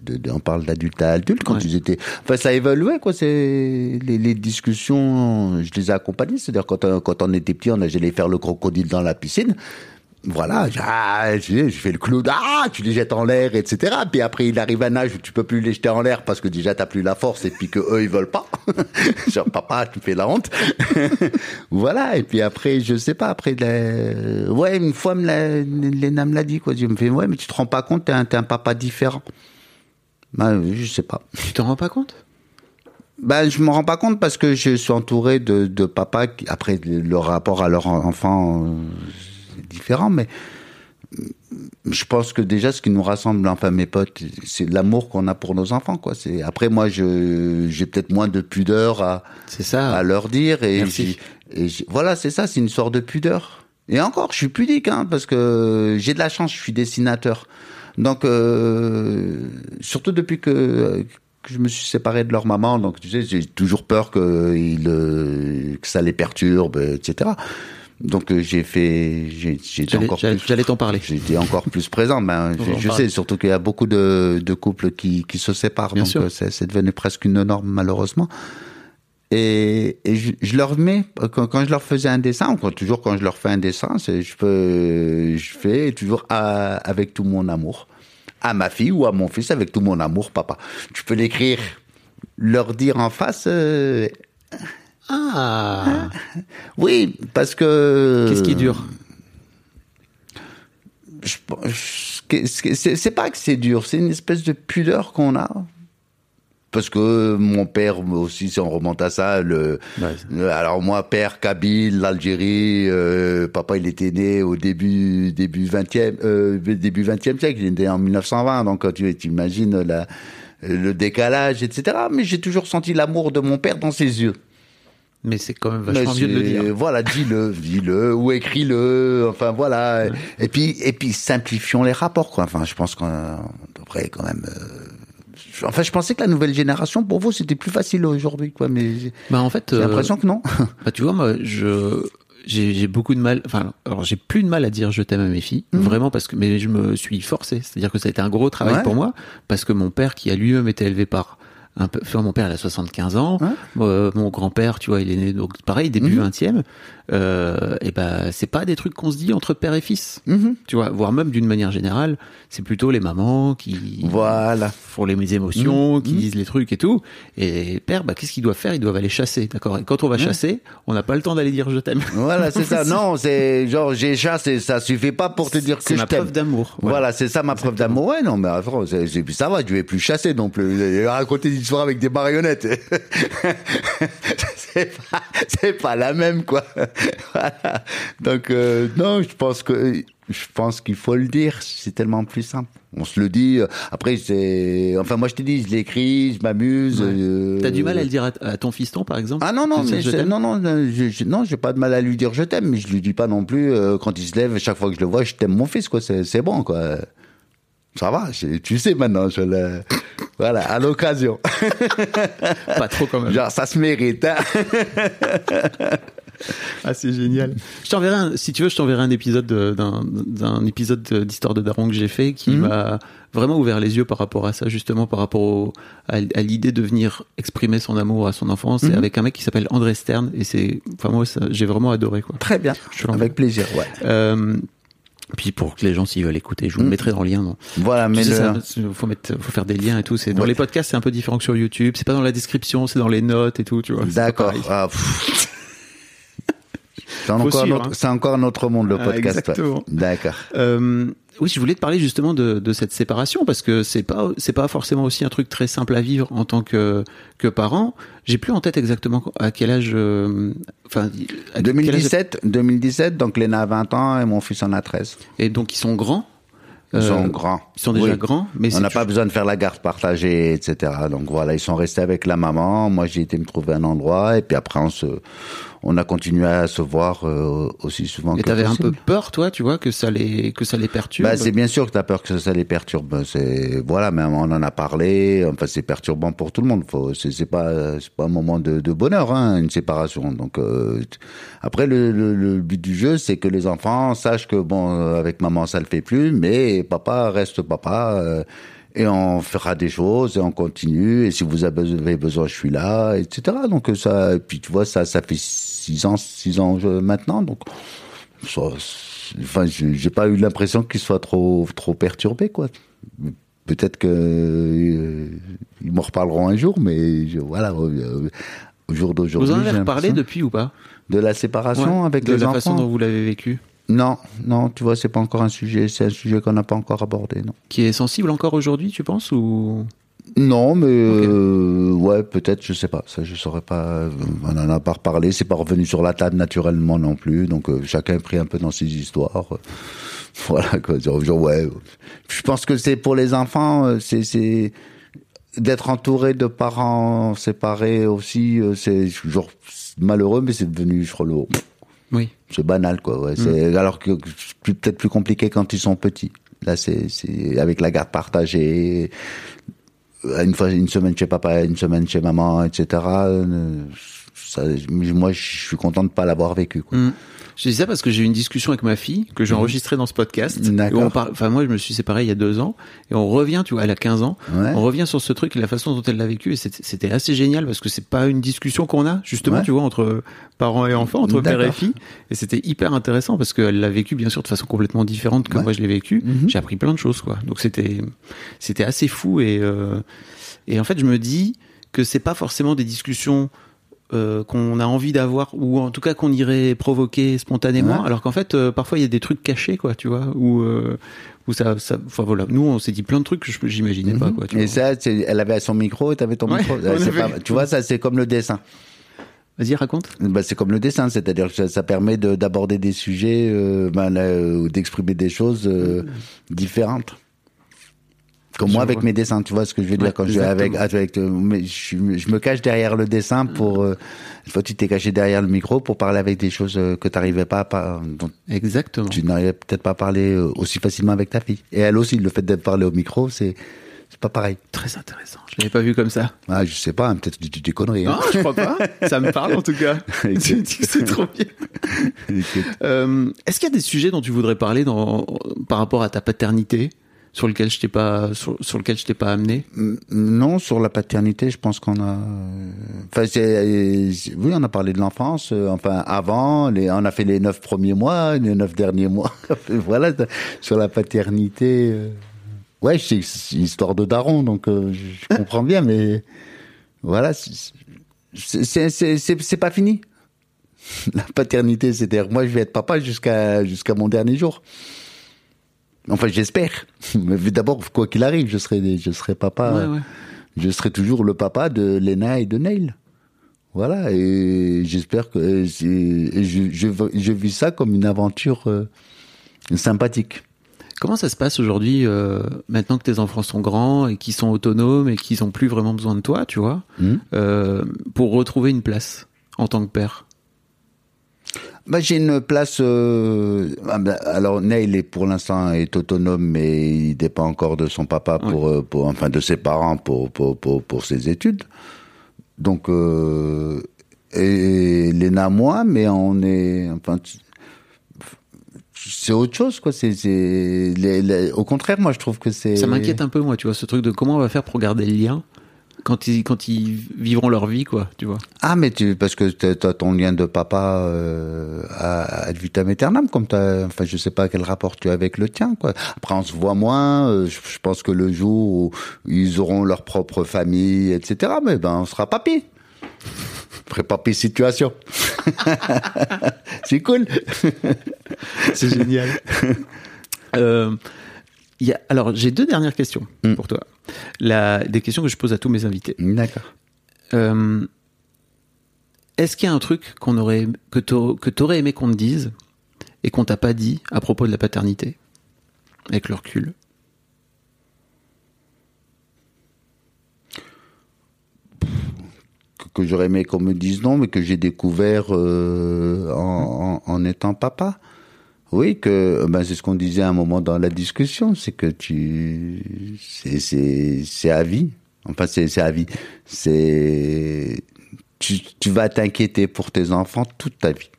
de- de- on parle d'adulte à adulte quand Ouais. ils étaient. Enfin, ça évoluait quoi. C'est les, les discussions, je les ai accompagnés. C'est-à-dire quand, on- quand on était petit, on allait faire le crocodile dans la piscine. Voilà, j'ai- ah, j'ai fait le clown, ah, tu les jettes en l'air, etc. Puis après, il arrive un âge où tu peux plus les jeter en l'air parce que déjà t'as plus la force et puis que eux ils veulent pas. Genre papa, tu fais la honte. voilà. Et puis après, je sais pas. Après, la- ouais, une fois, me l'a- Léna me l'a dit quoi. Je me fais, ouais, mais tu te rends pas compte, t'es un, un papa différent. Ben, je sais pas. Tu t'en rends pas compte? Ben, je me rends pas compte parce que je suis entouré de, de papas qui, après, le rapport à leur enfant, euh, c'est différent, mais je pense que déjà, ce qui nous rassemble, enfin, mes potes, c'est l'amour qu'on a pour nos enfants, quoi. C'est, après, moi, je, j'ai peut-être moins de pudeur à, ça. à leur dire et, voilà, c'est ça, c'est une sorte de pudeur. Et encore, je suis pudique, hein, parce que j'ai de la chance, je suis dessinateur. Donc, euh, surtout depuis que, que je me suis séparé de leur maman, donc tu sais, j'ai toujours peur que, ils, euh, que ça les perturbe, etc. Donc euh, j'ai fait, J'allais- encore plus, j'allais t'en parler. été encore plus présent. Ben, je, sais, surtout qu'il y a beaucoup de, de couples qui, qui se séparent, Bien donc euh, c'est devenu presque une norme malheureusement. Et, et je, je leur mets quand, quand je leur faisais un dessin, ou quand, toujours quand je leur fais un dessin, je peux, je fais toujours à- avec tout mon amour à ma fille ou à mon fils avec tout mon amour, papa. Tu peux l'écrire, leur dire en face. euh, Ah oui, parce que. Qu'est-ce qui dure je- je- c'est c'est- c'est pas que c'est dur, c'est une espèce de pudeur qu'on a. Parce que mon père aussi, si on remonte à ça, le, Ouais. le- alors moi, père Kabyle, l'Algérie, euh, papa il était né au début début 20e euh, début 20e siècle, il est né en 1920, donc quand tu imagines la, le décalage, etc. Mais j'ai toujours senti l'amour de mon père dans ses yeux. Mais c'est quand même vachement mieux de le dire. Voilà, dis-le, dis-le ou écris-le. Enfin voilà. Et puis et puis simplifions les rapports quoi. Enfin, je pense qu'on devrait quand même. euh, Enfin, je pensais que la nouvelle génération, pour vous, c'était plus facile aujourd'hui, quoi. Mais Bah en fait, j'ai euh, l'impression que non. bah, tu vois, moi, je j'ai beaucoup de mal. Enfin, alors j'ai plus de mal à dire je t'aime à mes filles, vraiment parce que mais je me suis forcé. C'est-à-dire que ça a été un gros travail Ouais. pour moi parce que mon père, qui a lui-même été élevé par un peu, enfin, mon père il a 75 ans, Ouais. euh, mon grand-père, tu vois, il est né donc pareil début Mhm. 20e. Euh, et ben c'est pas des trucs qu'on se dit entre père et fils. Mhm. Tu vois, voire même d'une manière générale, c'est plutôt les mamans qui Voilà. font les émotions, Mhm. qui disent les trucs et tout. Et père, bah, qu'est-ce qu'ils doivent faire? Ils doivent aller chasser, d'accord? Et quand on va chasser, on n'a pas le temps d'aller dire je t'aime. Voilà, c'est ça. Non, c'est genre j'ai chassé, ça suffit pas pour te dire que C'est je ma t'aime. preuve d'amour. Voilà, c'est ça ma preuve d'amour. Ouais, non, mais attends, c'est, c'est- ça va, tu vais plus chasser non plus. Raconter des histoires avec des marionnettes. c'est pas, c'est pas la même, quoi. Voilà. Donc, euh, non, je pense que, je pense qu'il faut le dire. C'est tellement plus simple. On se le dit. euh, Après, c'est, enfin, moi, je te dis, je l'écris, je m'amuse. Ouais. euh, T'as du mal à le dire à, à ton fiston, par exemple? Ah non non mais je non non non, je, je- non j'ai pas de mal à lui dire je t'aime mais je lui dis pas non plus euh, quand il se lève chaque fois que je le vois je t'aime mon fils quoi c'est c'est bon quoi ça va tu sais maintenant je le voilà à l'occasion Pas trop quand même. genre ça se mérite hein. Ah, c'est génial. Je t'enverrai, un- si tu veux, je t'enverrai un épisode de- d'un épisode de- d'histoire de Daron que j'ai fait qui Mhm. m'a vraiment ouvert les yeux par rapport à ça, justement, par rapport au- à, à l'idée de venir exprimer son amour à son enfance. Mhm. avec un mec qui s'appelle André Stern et c'est, enfin moi, j'ai vraiment adoré quoi. très bien Je avec plaisir ouais Euh, puis pour que les gens s'ils veulent écouter, je vous le Mhm. mettrai dans le lien. non voilà mais sais, le ça, faut mettre, faut faire des liens et tout. C'est dans Ouais. les podcasts, c'est un peu différent que sur YouTube. C'est pas dans la description, c'est dans les notes et tout. Tu vois. D'accord. Ah, c'est encore, hein. encore un autre monde le Ah, podcast exactement. d'accord Euh, oui, je voulais te parler justement de, de cette séparation parce que c'est pas c'est pas forcément aussi un truc très simple à vivre en tant que que parent. J'ai plus en tête exactement à quel âge. euh, Enfin, à quel âge- 2017 2017 donc Léna a 20 ans et mon fils en a 13 et donc ils sont grands. ils sont Euh, grands Ils sont déjà Oui. grands, mais On n'a pas besoin de faire la garde partagée, etc. Donc voilà, ils sont restés avec la maman. Moi, j'ai été me trouver un endroit, et puis après, on se, on a continué à se voir euh, aussi souvent Et t'avais un peu peur, toi, tu vois, que ça les que ça les perturbe. Bah, c'est bien sûr que t'as peur que ça, les perturbe. C'est voilà, mais on en a parlé. Enfin, c'est perturbant pour tout le monde. Faut, c'est, pas, c'est pas un moment de, de bonheur, hein, une séparation. Donc euh, après, le, le, le but du jeu, c'est que les enfants sachent que bon, avec maman, ça le fait plus, mais papa reste papa. euh, et on fera des choses et on continue. Et si vous avez besoin, je suis là, etc. Donc ça, et puis tu vois, ça, ça fait six ans, six ans euh, maintenant. Donc ça, enfin, j'ai pas eu l'impression qu'il soit trop, trop perturbé, quoi. Peut-être que euh, ils m'en reparleront un jour, mais je- voilà, euh, au jour d'aujourd'hui. Vous en avez reparlé depuis ou pas? de la séparation Ouais, avec de les la enfants. façon dont vous l'avez vécu, Non, non, tu vois, c'est pas encore un sujet. C'est un sujet qu'on n'a pas encore abordé, non. qui est sensible encore aujourd'hui, tu penses ou? Non, mais euh, ouais, peut-être, je sais pas. Ça, je saurais pas. euh, On en a pas reparlé. C'est pas revenu sur la table naturellement non plus. Donc euh, chacun est pris un peu dans ses histoires. Voilà quoi. Genre, ouais. Je pense que c'est pour les enfants. C'est c'est d'être entouré de parents séparés aussi. C'est genre malheureux, mais c'est devenu, je crois, le Oui. c'est banal quoi ouais. c'est alors que c'est peut-être plus compliqué quand ils sont petits là c'est avec la garde partagée euh, une fois une semaine chez papa une semaine chez maman etc ça, moi, je suis content de pas l'avoir vécu. Quoi. Mm. Je dis ça parce que j'ai eu une discussion avec ma fille que j'ai enregistrée dans ce podcast. D'accord. Enfin, moi, je me suis séparé il y a deux ans et on revient, tu vois, elle a 15 ans. Ouais. On revient sur ce truc et la façon dont elle l'a vécu et c'était assez génial parce que c'est pas une discussion qu'on a justement, Ouais. tu vois, entre parents et enfants, entre père et fille. Et c'était hyper intéressant parce qu'elle l'a vécu bien sûr de façon complètement différente que Ouais. moi je l'ai vécu. Mhm. J'ai appris plein de choses, quoi. Donc c'était c'était assez fou et euh, et en fait je me dis que c'est pas forcément des discussions euh, qu'on a envie d'avoir ou en tout cas qu'on irait provoquer spontanément Ouais. alors qu'en fait euh, parfois il y a des trucs cachés quoi tu vois ou euh, où ça ça enfin voilà nous on s'est dit plein de trucs que j'imaginais pas quoi tu Mhm. Et vois. ça, elle avait son micro et t'avais ton Ouais, micro. avait- pas- tu vois, ça, c'est comme le dessin. vas-y raconte Bah, c'est comme le dessin, c'est-à-dire que ça, ça permet de- d'aborder des sujets, euh, ben, d'exprimer des choses différentes. Comme moi avec mes dessins, tu vois ce que je veux dire Ouais, quand je avec exactement. avec euh, mais je, je me cache derrière le dessin pour euh, une fois tu t'es caché derrière le micro pour parler avec des choses euh, que t'arrivais pas à par- dont exactement tu n'arrivais peut-être pas à parler aussi facilement avec ta fille. Et elle aussi, le fait de parler au micro, c'est c'est pas pareil. très intéressant je l'avais pas vu comme ça Ah, je sais pas, hein, peut-être dis des conneries. hein. non je crois pas ça me parle en tout cas Ok. Tu dis que c'est trop bien. Euh, Est-ce qu'il y a des sujets dont tu voudrais parler dans, par rapport à ta paternité? Sur lequel je t'ai pas sur, lequel je t'ai pas amené? Non, sur la paternité, je pense qu'on a. Enfin, oui, on a parlé de l'enfance. euh, Enfin, avant, on a fait les neuf premiers mois, les neuf derniers mois. voilà, sur la paternité. euh, Ouais, c'est histoire de daron, donc euh, je, comprends bien, mais voilà, c'est- pas fini. La paternité, c'est-à-dire moi, je vais être papa jusqu'à mon dernier jour. Enfin, j'espère. Mais d'abord, quoi qu'il arrive, je serai, je serai papa. Ouais, ouais. Je serai toujours le papa de Lena et de Neil. Voilà. Et j'espère que et je, je, je vis ça comme une aventure euh, sympathique. Comment ça se passe aujourd'hui, euh, maintenant que tes enfants sont grands et qu'ils sont autonomes et qu'ils ont plus vraiment besoin de toi, tu vois, Hmm. euh, pour retrouver une place en tant que père? Bah, j'ai une place. euh, ah ben, alors Neil est pour l'instant est autonome, mais il dépend encore de son papa pour, euh, pour enfin de ses parents pour pour pour, pour ses études. Donc euh, et Léna moi, mais on est enfin c'est autre chose quoi. C'est les- au contraire moi je trouve que c'est Ça m'inquiète un peu, moi, tu vois, ce truc de comment on va faire pour garder le lien quand ils, quand ils vivront leur vie, quoi, tu vois. Ah, mais tu, parce que t'as ton lien de papa euh, à, à vitam aeternam, comme t'as, enfin, je sais pas quel rapport tu as avec le tien, quoi. Après, on se voit moins. euh, je, je pense que le jour où ils auront leur propre famille, etc., mais ben, on sera papy. Je ferai papy situation. C'est cool. C'est génial. Euh, il y a, alors, j'ai deux dernières questions Mm. pour toi. La, des questions que je pose à tous mes invités. D'accord. Euh, Est-ce qu'il y a un truc qu'on aurait, que que t'aurais aimé qu'on te dise et qu'on t'a pas dit à propos de la paternité? Avec le recul. que, que j'aurais aimé qu'on me dise non, mais que j'ai découvert euh, en, en, en étant papa. Oui, que ben c'est ce qu'on disait à un moment dans la discussion, c'est que tu c'est c'est c'est à vie. Enfin c'est c'est à vie. C'est tu tu vas t'inquiéter pour tes enfants toute ta vie.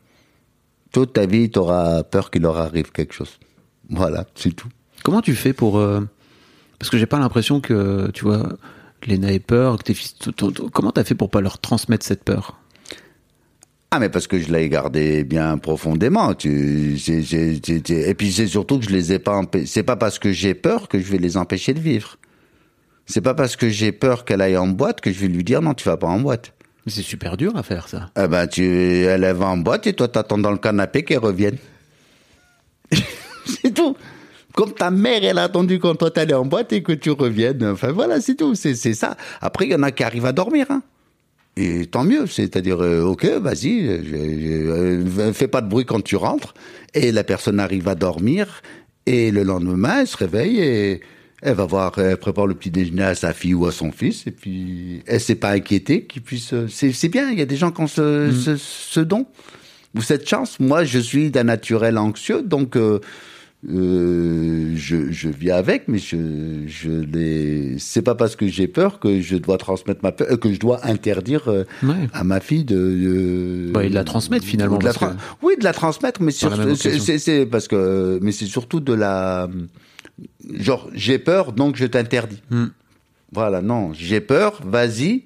Toute ta vie, tu auras peur qu'il leur arrive quelque chose. Voilà, c'est tout. Comment tu fais pour euh, parce que j'ai pas l'impression que tu vois Léna ait peur, que tes fils. Comment t'as fait pour pas leur transmettre cette peur? Ah mais parce que je l'ai gardé bien profondément. Tu, j'ai- j'ai- j'ai- j'ai- et puis c'est surtout que je les ai pas. empê- C'est pas parce que j'ai peur que je vais les empêcher de vivre. C'est pas parce que j'ai peur qu'elle aille en boîte que je vais lui dire non, tu vas pas en boîte. Mais C'est super dur à faire ça. Eh ben tu, elle elle va en boîte et toi t'attends dans le canapé qu'elle revienne. c'est tout. Comme ta mère, elle a attendu quand toi t'allais en boîte et que tu reviennes. Enfin voilà, c'est tout. C'est c'est ça. Après, il y en a qui arrivent à dormir. Hein. Et tant mieux, c'est-à-dire, euh, ok, vas-y, euh, euh, fais pas de bruit quand tu rentres. Et la personne arrive à dormir, et le lendemain, elle se réveille et elle va voir, elle prépare le petit déjeuner à sa fille ou à son fils, et puis elle s'est pas inquiétée qu'il puisse. C'est bien, il y a des gens qui ont ce, ce, ce don ou cette chance. Moi, je suis d'un naturel anxieux, donc euh, euh, je, je vis avec, mais je, je les. C'est pas parce que j'ai peur que je dois transmettre ma peur, euh, que je dois interdire euh, Ouais. à ma fille de. de- Bah, et de la transmettre, finalement, de la parce tra- que- Oui, de la transmettre, mais surtout, c'est parce que, mais c'est surtout de la. Genre, j'ai peur, donc je t'interdis. Hmm. Voilà, non, j'ai peur, vas-y,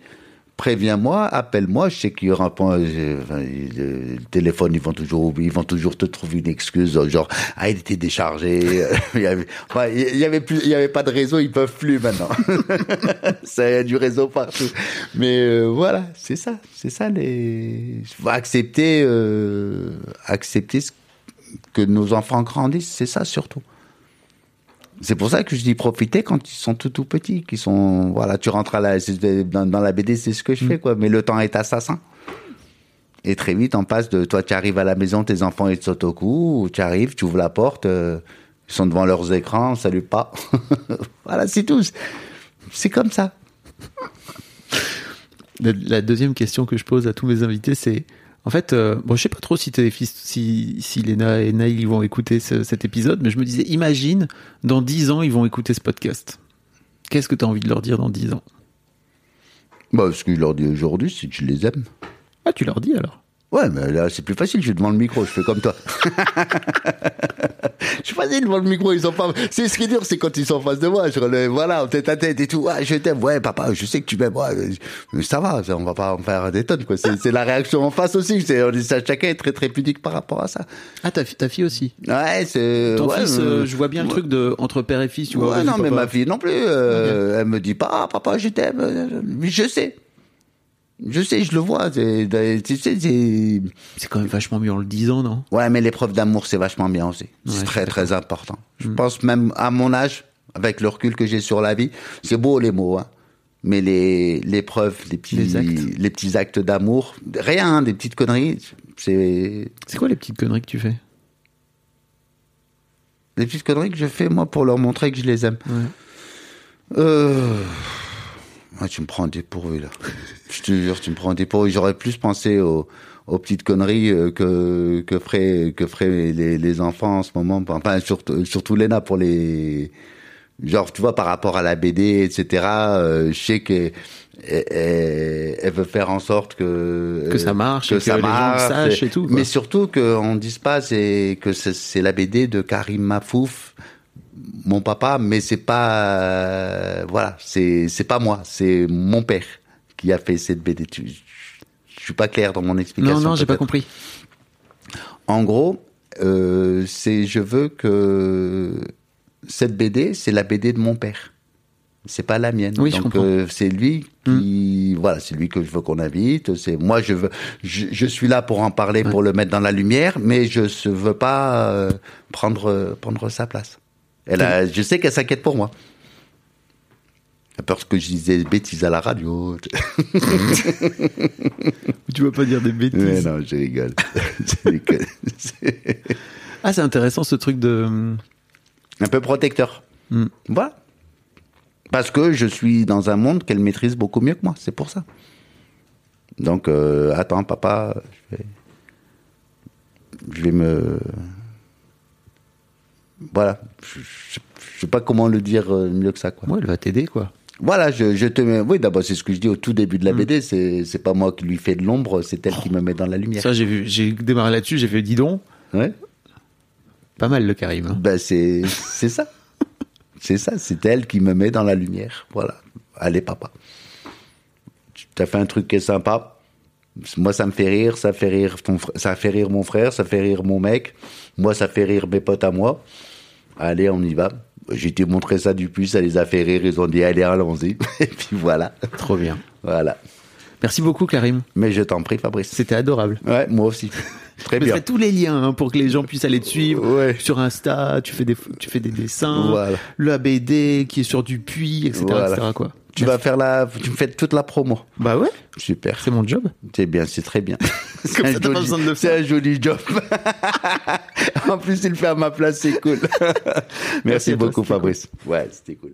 préviens-moi, appelle-moi, je sais qu'il y aura un point, euh, euh, le téléphone, ils vont toujours, ils vont toujours te trouver une excuse, genre, ah, il était déchargé, il y avait, il y avait plus, il y avait pas de réseau, ils peuvent plus maintenant. ça y a du réseau partout. Mais euh, voilà, c'est ça, c'est ça les, accepter, euh, accepter ce- que nos enfants grandissent, c'est ça surtout. C'est pour ça que je dis profiter quand ils sont tout tout petits, qui sont voilà, tu rentres à la c'est- dans, dans la BD, c'est ce que je fais quoi, mais le temps est assassin. Et très vite, on passe de toi, tu arrives à la maison, tes enfants ils te sautent au cou, ou tu arrives, tu ouvres la porte, euh, ils sont devant leurs écrans, salut pas. voilà, c'est tout. C'est comme ça. La, la deuxième question que je pose à tous mes invités, c'est en fait, euh, bon, je sais pas trop si tes fils, si, si Léna et Naïl ils vont écouter ce- cet épisode, mais je me disais, imagine, dans 10 ans, ils vont écouter ce podcast. Qu'est-ce que tu as envie de leur dire dans 10 ans? Bah, ce que je leur dis aujourd'hui, c'est que je les aime. Ah, tu leur dis alors? Ouais, mais là, c'est plus facile, je suis devant le micro, je fais comme toi. je suis facile devant le micro, ils sont pas. C'est ce qui est dur, c'est quand ils sont en face de moi, je relève, voilà, en tête à tête et tout. Ah, je t'aime, ouais, papa, je sais que tu m'aimes, ouais, mais ça va, on va pas en faire des tonnes, quoi. C'est c'est la réaction en face aussi, c'est, on est, ça, chacun est très, très pudique par rapport à ça. Ah, ta, ta fille aussi Ouais, c'est. Ton ouais, fils, euh, euh, je vois bien le truc de entre père et fils, tu vois. Ouais, non, mais papa. ma fille non plus. euh, Elle me dit pas, ah, papa, je t'aime. je sais. Je sais, je le vois. c'est- quand même vachement mieux en le disant, non? Ouais, mais l'épreuve d'amour, c'est vachement bien aussi. C'est très, très important. Je pense même à mon âge, avec le recul que j'ai sur la vie, c'est beau les mots, hein. Mais les, l'épreuve, les petits, Les actes. les petits actes d'amour, rien, hein, des petites conneries, c'est C'est quoi les petites conneries que tu fais? Des petites conneries que je fais, moi, pour leur montrer que je les aime. Ouais. Euh... ah, tu me prends dépourvu, là. je te jure, tu me prends dépourvu. J'aurais plus pensé aux, aux petites conneries euh, que, que feraient, que feraient les, les enfants en ce moment. Enfin, surtout, surtout Léna pour les... Genre, tu vois, par rapport à la BD, etc., euh, je sais que elle, elle- elle veut faire en sorte que Que ça marche, que et que ça les gens le marche, sachent et tout, quoi. Mais surtout qu'on dise pas c'est que c'est c'est la BD de Karim Mafouf, mon papa, mais c'est pas euh, voilà, c'est c'est pas moi, c'est mon père qui a fait cette BD. Je suis pas clair dans mon explication. Non, non, j'ai pas compris. En gros, euh, c'est je veux que cette BD, c'est la BD de mon père. C'est pas la mienne. Oui, je Donc. Hmm. euh, c'est lui qui, voilà, c'est lui que je veux qu'on invite. C'est moi, je veux, je, je suis là pour en parler, pour le mettre dans la lumière, mais je ne veux pas euh, prendre prendre sa place. Elle a, je sais qu'elle s'inquiète pour moi. Elle a peur que je disais des bêtises à la radio. Tu vas pas dire des bêtises. Mais non, je rigole. Je rigole. C'est Ah, c'est intéressant ce truc de. un peu protecteur. Hmm. Voilà. Parce que je suis dans un monde qu'elle maîtrise beaucoup mieux que moi, c'est pour ça. Donc, euh, attends, papa, je vais, je vais me. Voilà. Je, je, je sais pas comment le dire euh, mieux que ça, quoi. Ouais, elle va t'aider, quoi. Voilà, je, je te mets. Oui, d'abord, c'est ce que je dis au tout début de la Mm. BD. C'est, c'est pas moi qui lui fais de l'ombre, c'est elle qui me met dans la lumière. Ça, j'ai vu, j'ai démarré là-dessus, j'ai fait dis donc, Ouais. pas mal le Karim. hein. Ben, c'est, c'est ça. C'est ça, c'est elle qui me met dans la lumière. Voilà. Allez, papa. Tu as fait un truc qui est sympa. Moi, ça me fait rire, ça fait rire ton fr- ça fait rire mon frère, ça fait rire mon mec. Moi, ça fait rire mes potes à moi. Allez, on y va. J'ai été montrer ça du plus, ça les a fait rire, ils ont dit allez, allons-y. Et puis voilà. Trop bien. Voilà. Merci beaucoup, Karim. Mais je t'en prie, Fabrice. C'était adorable. Ouais, moi aussi. Très bien. tous les liens hein, pour que les gens puissent aller te suivre. Ouais. Sur Insta, tu fais des, tu fais des dessins. Voilà. Le ABD qui est sur du puits, etc. Voilà. etc., quoi. Tu vas faire la, tu me fais toute la promo. Bah ouais, Super. c'est mon job. C'est bien, c'est très bien. C'est un joli- un job. en plus, il fait à ma place, c'est cool. Merci, beaucoup, Fabrice. Ouais, c'était cool.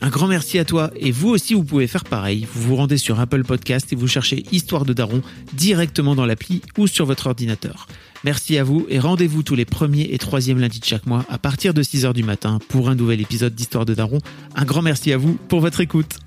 Un grand merci à toi et vous aussi vous pouvez faire pareil. Vous vous rendez sur Apple Podcast et vous cherchez Histoire de Daron directement dans l'appli ou sur votre ordinateur. Merci à vous et rendez-vous tous les premiers et troisièmes lundis de chaque mois à partir de 6h du matin pour un nouvel épisode d'Histoire de Daron. Un grand merci à vous pour votre écoute.